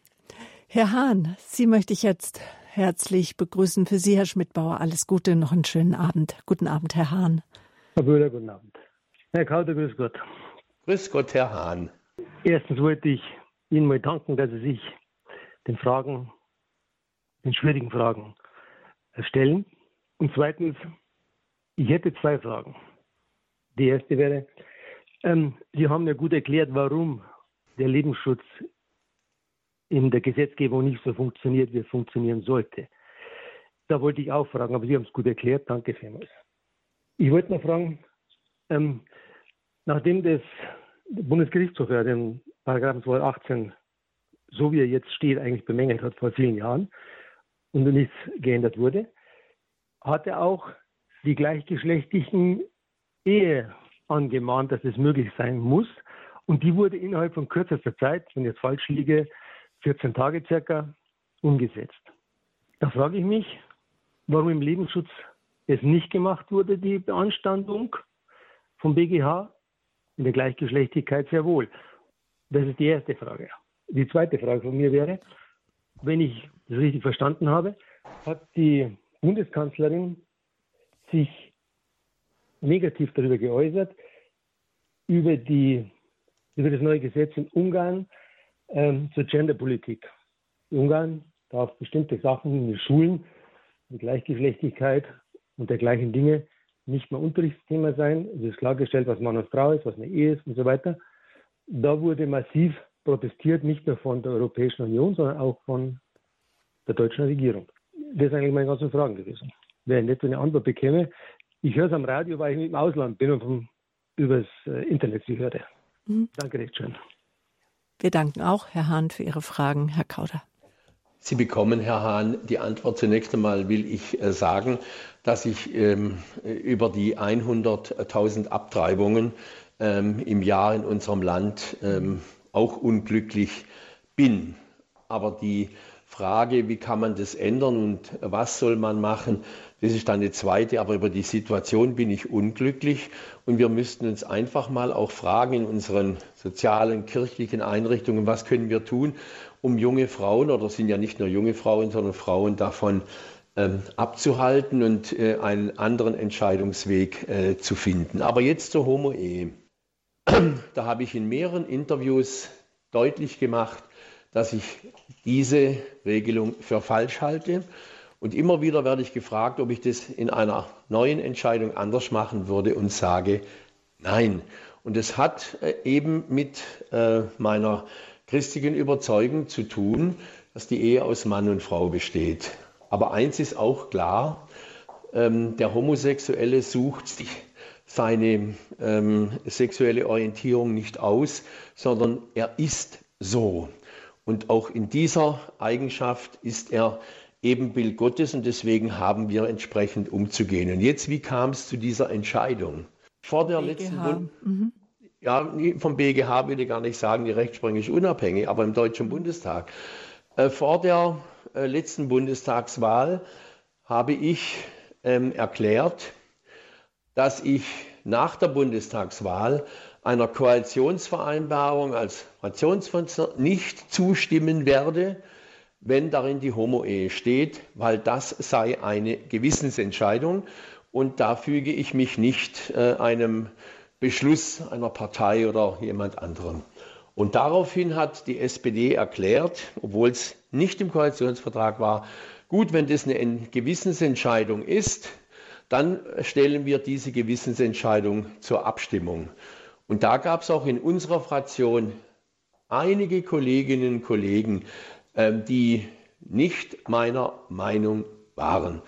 Herr Hahn, Sie möchte ich jetzt herzlich begrüßen. Für Sie, Herr Schmidtbauer, alles Gute, noch einen schönen Abend. Guten Abend, Herr Hahn. Herr Böhler, guten Abend. Herr Kauter, grüß Gott. Grüß Gott, Herr Hahn. Erstens wollte ich Ihnen mal danken, dass Sie sich den Fragen, den schwierigen Fragen stellen. Und zweitens, ich hätte zwei Fragen. Die erste wäre, ähm, Sie haben ja gut erklärt, warum der Lebensschutz in der Gesetzgebung nicht so funktioniert, wie es funktionieren sollte. Da wollte ich auch fragen, aber Sie haben es gut erklärt. Danke vielmals. Ich wollte noch fragen, ähm, nachdem das Bundesgerichtshof ja den Paragraphen 218 so wie er jetzt steht, eigentlich bemängelt hat vor vielen Jahren und nichts geändert wurde, hat er auch die gleichgeschlechtlichen Ehe angemahnt, dass es möglich sein muss. Und die wurde innerhalb von kürzester Zeit, wenn ich jetzt falsch liege, 14 Tage circa, umgesetzt. Da frage ich mich, warum im Lebensschutz es nicht gemacht wurde, die Beanstandung vom BGH, in der Gleichgeschlechtigkeit sehr wohl. Das ist die erste Frage. Die zweite Frage von mir wäre, wenn ich das richtig verstanden habe, hat die Bundeskanzlerin sich negativ darüber geäußert, über, die, über das neue Gesetz in Ungarn ähm, zur Genderpolitik. Ungarn darf bestimmte Sachen in den Schulen, die Gleichgeschlechtigkeit und dergleichen Dinge nicht mehr Unterrichtsthema sein. Es ist klargestellt, was Mann und Frau ist, was eine Ehe ist und so weiter. Da wurde massiv protestiert, nicht nur von der Europäischen Union, sondern auch von der deutschen Regierung. Das sind eigentlich meine ganzen Fragen gewesen. Wäre nett, wenn ich eine Antwort bekäme. Ich höre es am Radio, weil ich im Ausland bin und vom, übers äh, Internet sie höre. Mhm. Danke recht schön. Wir danken auch, Herr Hahn, für Ihre Fragen. Herr Kauder. Sie bekommen, Herr Hahn, die Antwort. Zunächst einmal will ich äh, sagen, dass ich ähm, über die 100.000 Abtreibungen ähm, im Jahr in unserem Land ähm, auch unglücklich bin. Aber die Frage, wie kann man das ändern und was soll man machen, das ist dann eine zweite. Aber über die Situation bin ich unglücklich und wir müssten uns einfach mal auch fragen in unseren sozialen, kirchlichen Einrichtungen, was können wir tun, um junge Frauen, oder sind ja nicht nur junge Frauen, sondern Frauen davon ähm, abzuhalten und äh, einen anderen Entscheidungsweg äh, zu finden. Aber jetzt zur Homo-Ehe. Da habe ich in mehreren Interviews deutlich gemacht, dass ich diese Regelung für falsch halte. Und immer wieder werde ich gefragt, ob ich das in einer neuen Entscheidung anders machen würde und sage, nein. Und es hat äh, eben mit äh, meiner christlichen Überzeugung zu tun, dass die Ehe aus Mann und Frau besteht. Aber eins ist auch klar, ähm, der Homosexuelle sucht sich seine ähm, sexuelle Orientierung nicht aus, sondern er ist so. Und auch in dieser Eigenschaft ist er Ebenbild Gottes und deswegen haben wir entsprechend umzugehen. Und jetzt, wie kam es zu dieser Entscheidung? Vor der BGH. letzten Bund mhm. ja, vom BGH will ich gar nicht sagen, die Rechtsprechung ist unabhängig, aber im Deutschen Bundestag. Äh, vor der äh, letzten Bundestagswahl habe ich ähm, erklärt, dass ich nach der Bundestagswahl einer Koalitionsvereinbarung als Fraktionsvorsitzender nicht zustimmen werde, wenn darin die Homo-Ehe steht, weil das sei eine Gewissensentscheidung und da füge ich mich nicht äh, einem Beschluss einer Partei oder jemand anderem. Und daraufhin hat die SPD erklärt, obwohl es nicht im Koalitionsvertrag war, gut, wenn das eine Gewissensentscheidung ist, dann stellen wir diese Gewissensentscheidung zur Abstimmung. Und da gab es auch in unserer Fraktion einige Kolleginnen und Kollegen, ähm, die nicht meiner Meinung waren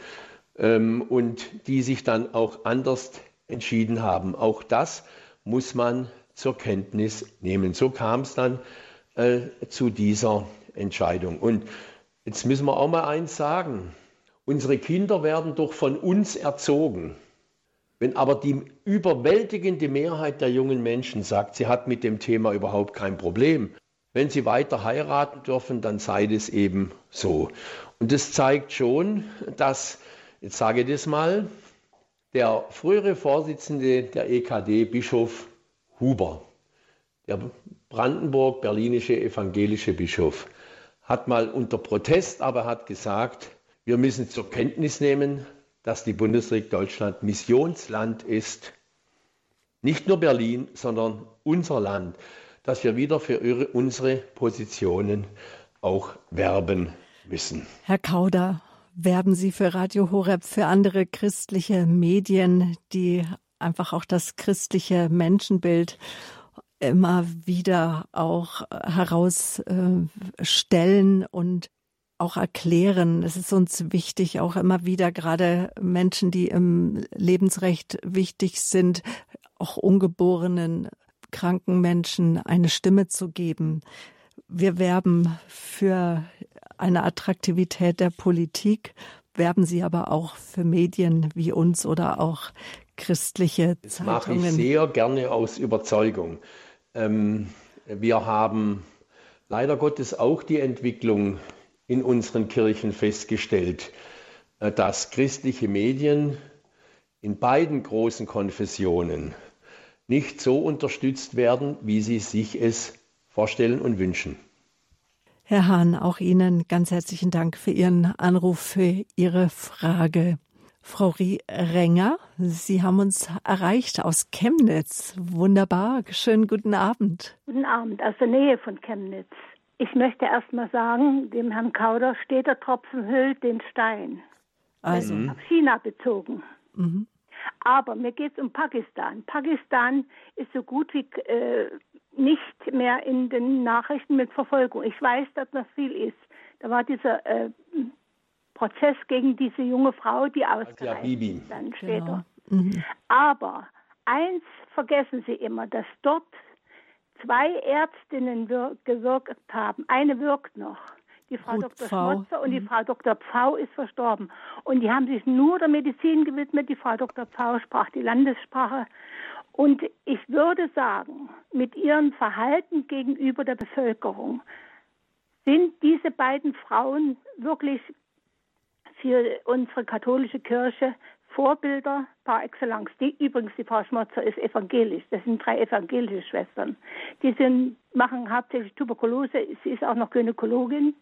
ähm, und die sich dann auch anders entschieden haben. Auch das muss man zur Kenntnis nehmen. So kam es dann äh, zu dieser Entscheidung. Und jetzt müssen wir auch mal eins sagen. Unsere Kinder werden doch von uns erzogen. Wenn aber die überwältigende Mehrheit der jungen Menschen sagt, sie hat mit dem Thema überhaupt kein Problem, wenn sie weiter heiraten dürfen, dann sei das eben so. Und das zeigt schon, dass, jetzt sage ich das mal, der frühere Vorsitzende der EKD, Bischof Huber, der Brandenburg-Berlinische evangelische Bischof, hat mal unter Protest aber hat gesagt, wir müssen zur Kenntnis nehmen, dass die Bundesrepublik Deutschland Missionsland ist. Nicht nur Berlin, sondern unser Land, dass wir wieder für unsere Positionen auch werben müssen. Herr Kauder, werben Sie für Radio Horeb, für andere christliche Medien, die einfach auch das christliche Menschenbild immer wieder auch herausstellen und auch erklären. Es ist uns wichtig, auch immer wieder gerade Menschen, die im Lebensrecht wichtig sind, auch ungeborenen, kranken Menschen eine Stimme zu geben. Wir werben für eine Attraktivität der Politik, werben sie aber auch für Medien wie uns oder auch christliche das Zeitungen. Das mache ich sehr gerne aus Überzeugung. Ähm, wir haben leider Gottes auch die Entwicklung in unseren Kirchen festgestellt, äh, dass christliche Medien in beiden großen Konfessionen nicht so unterstützt werden, wie sie sich es vorstellen und wünschen. Herr Hahn, auch Ihnen ganz herzlichen Dank für Ihren Anruf, für Ihre Frage. Frau Renger, Sie haben uns erreicht aus Chemnitz. Wunderbar. Schönen guten Abend. Guten Abend, aus der Nähe von Chemnitz. Ich möchte erst mal sagen, dem Herrn Kauder steht der Tropfen hüllt den Stein. Also auf China bezogen. Mhm. Aber mir geht es um Pakistan. Pakistan ist so gut wie äh, nicht mehr in den Nachrichten mit Verfolgung. Ich weiß, dass noch viel ist. Da war dieser äh, Prozess gegen diese junge Frau, die ausgereist ist dann später. Genau. Mhm. Aber eins vergessen Sie immer, dass dort zwei Ärztinnen gewirkt haben. Eine wirkt noch. Die Frau Gut, Dr. Pfau. Schmotzer und mhm. die Frau Dr. Pfau ist verstorben. Und die haben sich nur der Medizin gewidmet. Die Frau Dr. Pfau sprach die Landessprache. Und ich würde sagen, mit ihrem Verhalten gegenüber der Bevölkerung sind diese beiden Frauen wirklich für unsere katholische Kirche Vorbilder par excellence. Die, übrigens, die Frau Schmotzer ist evangelisch. Das sind drei evangelische Schwestern. Die sind, machen hauptsächlich Tuberkulose. Sie ist auch noch Gynäkologin.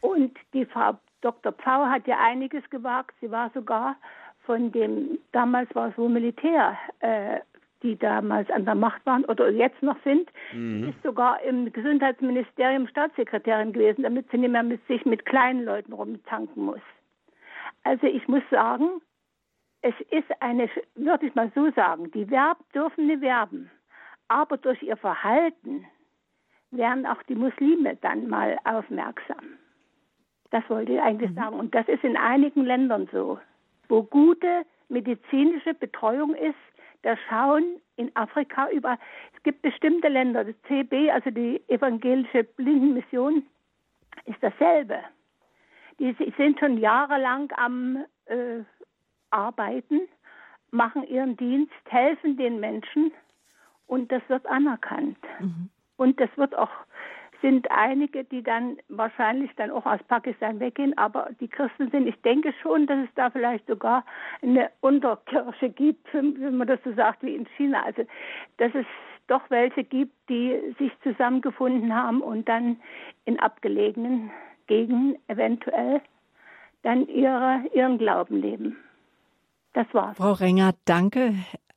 Und die Frau Dr. Pfau hat ja einiges gewagt. Sie war sogar von dem, damals war es wohl Militär, äh, die damals an der Macht waren oder jetzt noch sind, mhm. ist sogar im Gesundheitsministerium Staatssekretärin gewesen, damit sie nicht mehr mit sich mit kleinen Leuten rumtanken muss. Also ich muss sagen, es ist eine, würde ich mal so sagen, die Verb dürfen nicht werben, aber durch ihr Verhalten werden auch die Muslime dann mal aufmerksam. Das wollte ich eigentlich mhm. sagen. Und das ist in einigen Ländern so, wo gute medizinische Betreuung ist, da schauen in Afrika über, es gibt bestimmte Länder, das CB, also die evangelische Blindenmission, ist dasselbe. Die sind schon jahrelang am äh, Arbeiten, machen ihren Dienst, helfen den Menschen und das wird anerkannt. Mhm. Und das wird auch sind einige, die dann wahrscheinlich dann auch aus Pakistan weggehen, aber die Christen sind, ich denke schon, dass es da vielleicht sogar eine Unterkirche gibt, wenn man das so sagt, wie in China. Also, dass es doch welche gibt, die sich zusammengefunden haben und dann in abgelegenen Gegenden eventuell dann ihre, ihren Glauben leben. Das war's. Frau Renger, danke.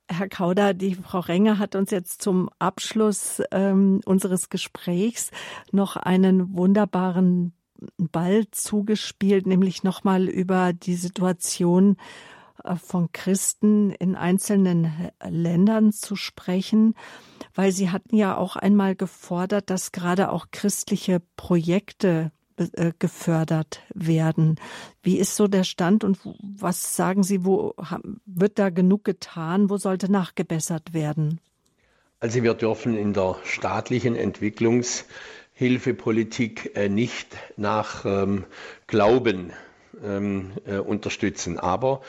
Herr Kauder, die Frau Renger hat uns jetzt zum Abschluss ähm, unseres Gesprächs noch einen wunderbaren Ball zugespielt, nämlich nochmal über die Situation äh, von Christen in einzelnen Ländern zu sprechen, weil Sie hatten ja auch einmal gefordert, dass gerade auch christliche Projekte äh, gefördert werden. Wie ist so der Stand und was sagen Sie, wo wird da genug getan? Wo sollte nachgebessert werden? Also wir dürfen in der staatlichen Entwicklungshilfepolitik äh, nicht nach ähm, Glauben ähm, äh, unterstützen. Aber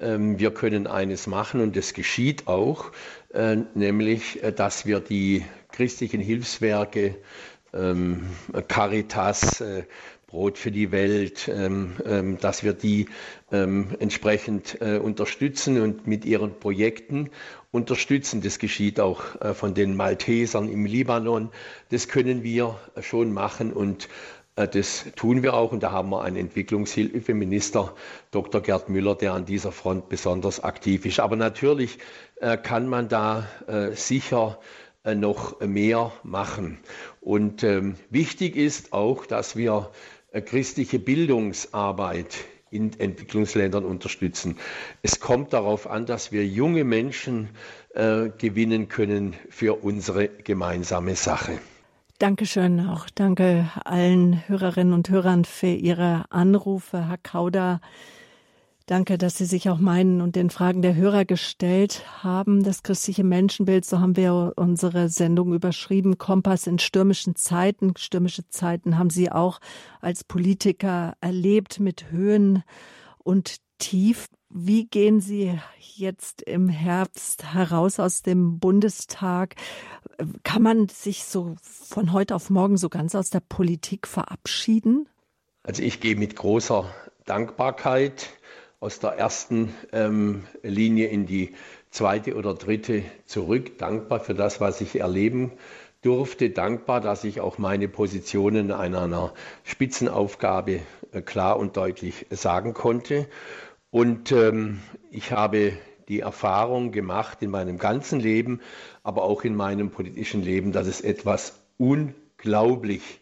ähm, wir können eines machen und das geschieht auch, äh, nämlich, dass wir die christlichen Hilfswerke ähm, Caritas, äh, Brot für die Welt, ähm, ähm, dass wir die entsprechend äh, unterstützen und mit ihren Projekten unterstützen. Das geschieht auch äh, von den Maltesern im Libanon. Das können wir schon machen und das tun wir auch und da haben wir einen Entwicklungshilfeminister, Dr. Gerd Müller, der an dieser Front besonders aktiv ist. Aber natürlich kann man da sicher äh, noch mehr machen. Und ähm, wichtig ist auch, dass wir äh, christliche Bildungsarbeit in Entwicklungsländern unterstützen. Es kommt darauf an, dass wir junge Menschen äh, gewinnen können für unsere gemeinsame Sache. Dankeschön. Auch danke allen Hörerinnen und Hörern für Ihre Anrufe. Herr Kauder, Danke, dass Sie sich auch meinen und den Fragen der Hörer gestellt haben. Das christliche Menschenbild, so haben wir unsere Sendung überschrieben. Kompass in stürmischen Zeiten. Stürmische Zeiten haben Sie auch als Politiker erlebt mit Höhen und Tief. Wie gehen Sie jetzt im Herbst heraus aus dem Bundestag? Kann man sich so von heute auf morgen so ganz aus der Politik verabschieden? Also ich gehe mit großer Dankbarkeit aus der ersten ähm, Linie in die zweite oder dritte zurück. Dankbar für das, was ich erleben durfte. Dankbar, dass ich auch meine Positionen einer Spitzenaufgabe äh, klar und deutlich sagen konnte. Und ähm, ich habe die Erfahrung gemacht in meinem ganzen Leben, aber auch in meinem politischen Leben, dass es etwas unglaublich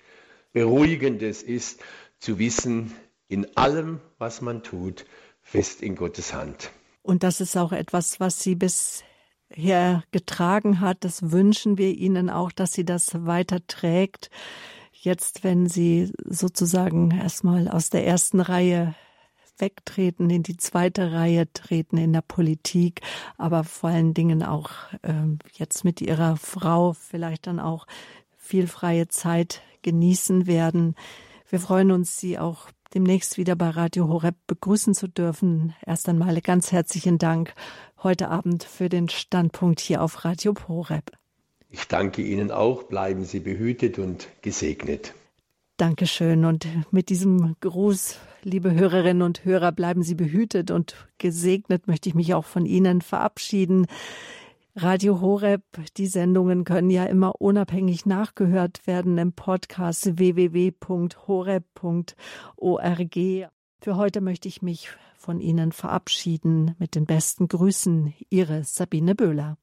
Beruhigendes ist, zu wissen, in allem, was man tut, fest in Gottes Hand. Und das ist auch etwas, was Sie bisher getragen hat. Das wünschen wir Ihnen auch, dass sie das weiter trägt. Jetzt, wenn Sie sozusagen erstmal aus der ersten Reihe wegtreten, in die zweite Reihe treten in der Politik, aber vor allen Dingen auch äh, jetzt mit Ihrer Frau vielleicht dann auch viel freie Zeit genießen werden. Wir freuen uns, Sie auch demnächst wieder bei Radio Horeb begrüßen zu dürfen. Erst einmal ganz herzlichen Dank heute Abend für den Standpunkt hier auf Radio Horeb. Ich danke Ihnen auch. Bleiben Sie behütet und gesegnet. Dankeschön. Und mit diesem Gruß, liebe Hörerinnen und Hörer, bleiben Sie behütet und gesegnet, möchte ich mich auch von Ihnen verabschieden. Radio Horeb, die Sendungen können ja immer unabhängig nachgehört werden im Podcast www.horeb.org. Für heute möchte ich mich von Ihnen verabschieden mit den besten Grüßen. Ihre Sabine Böhler.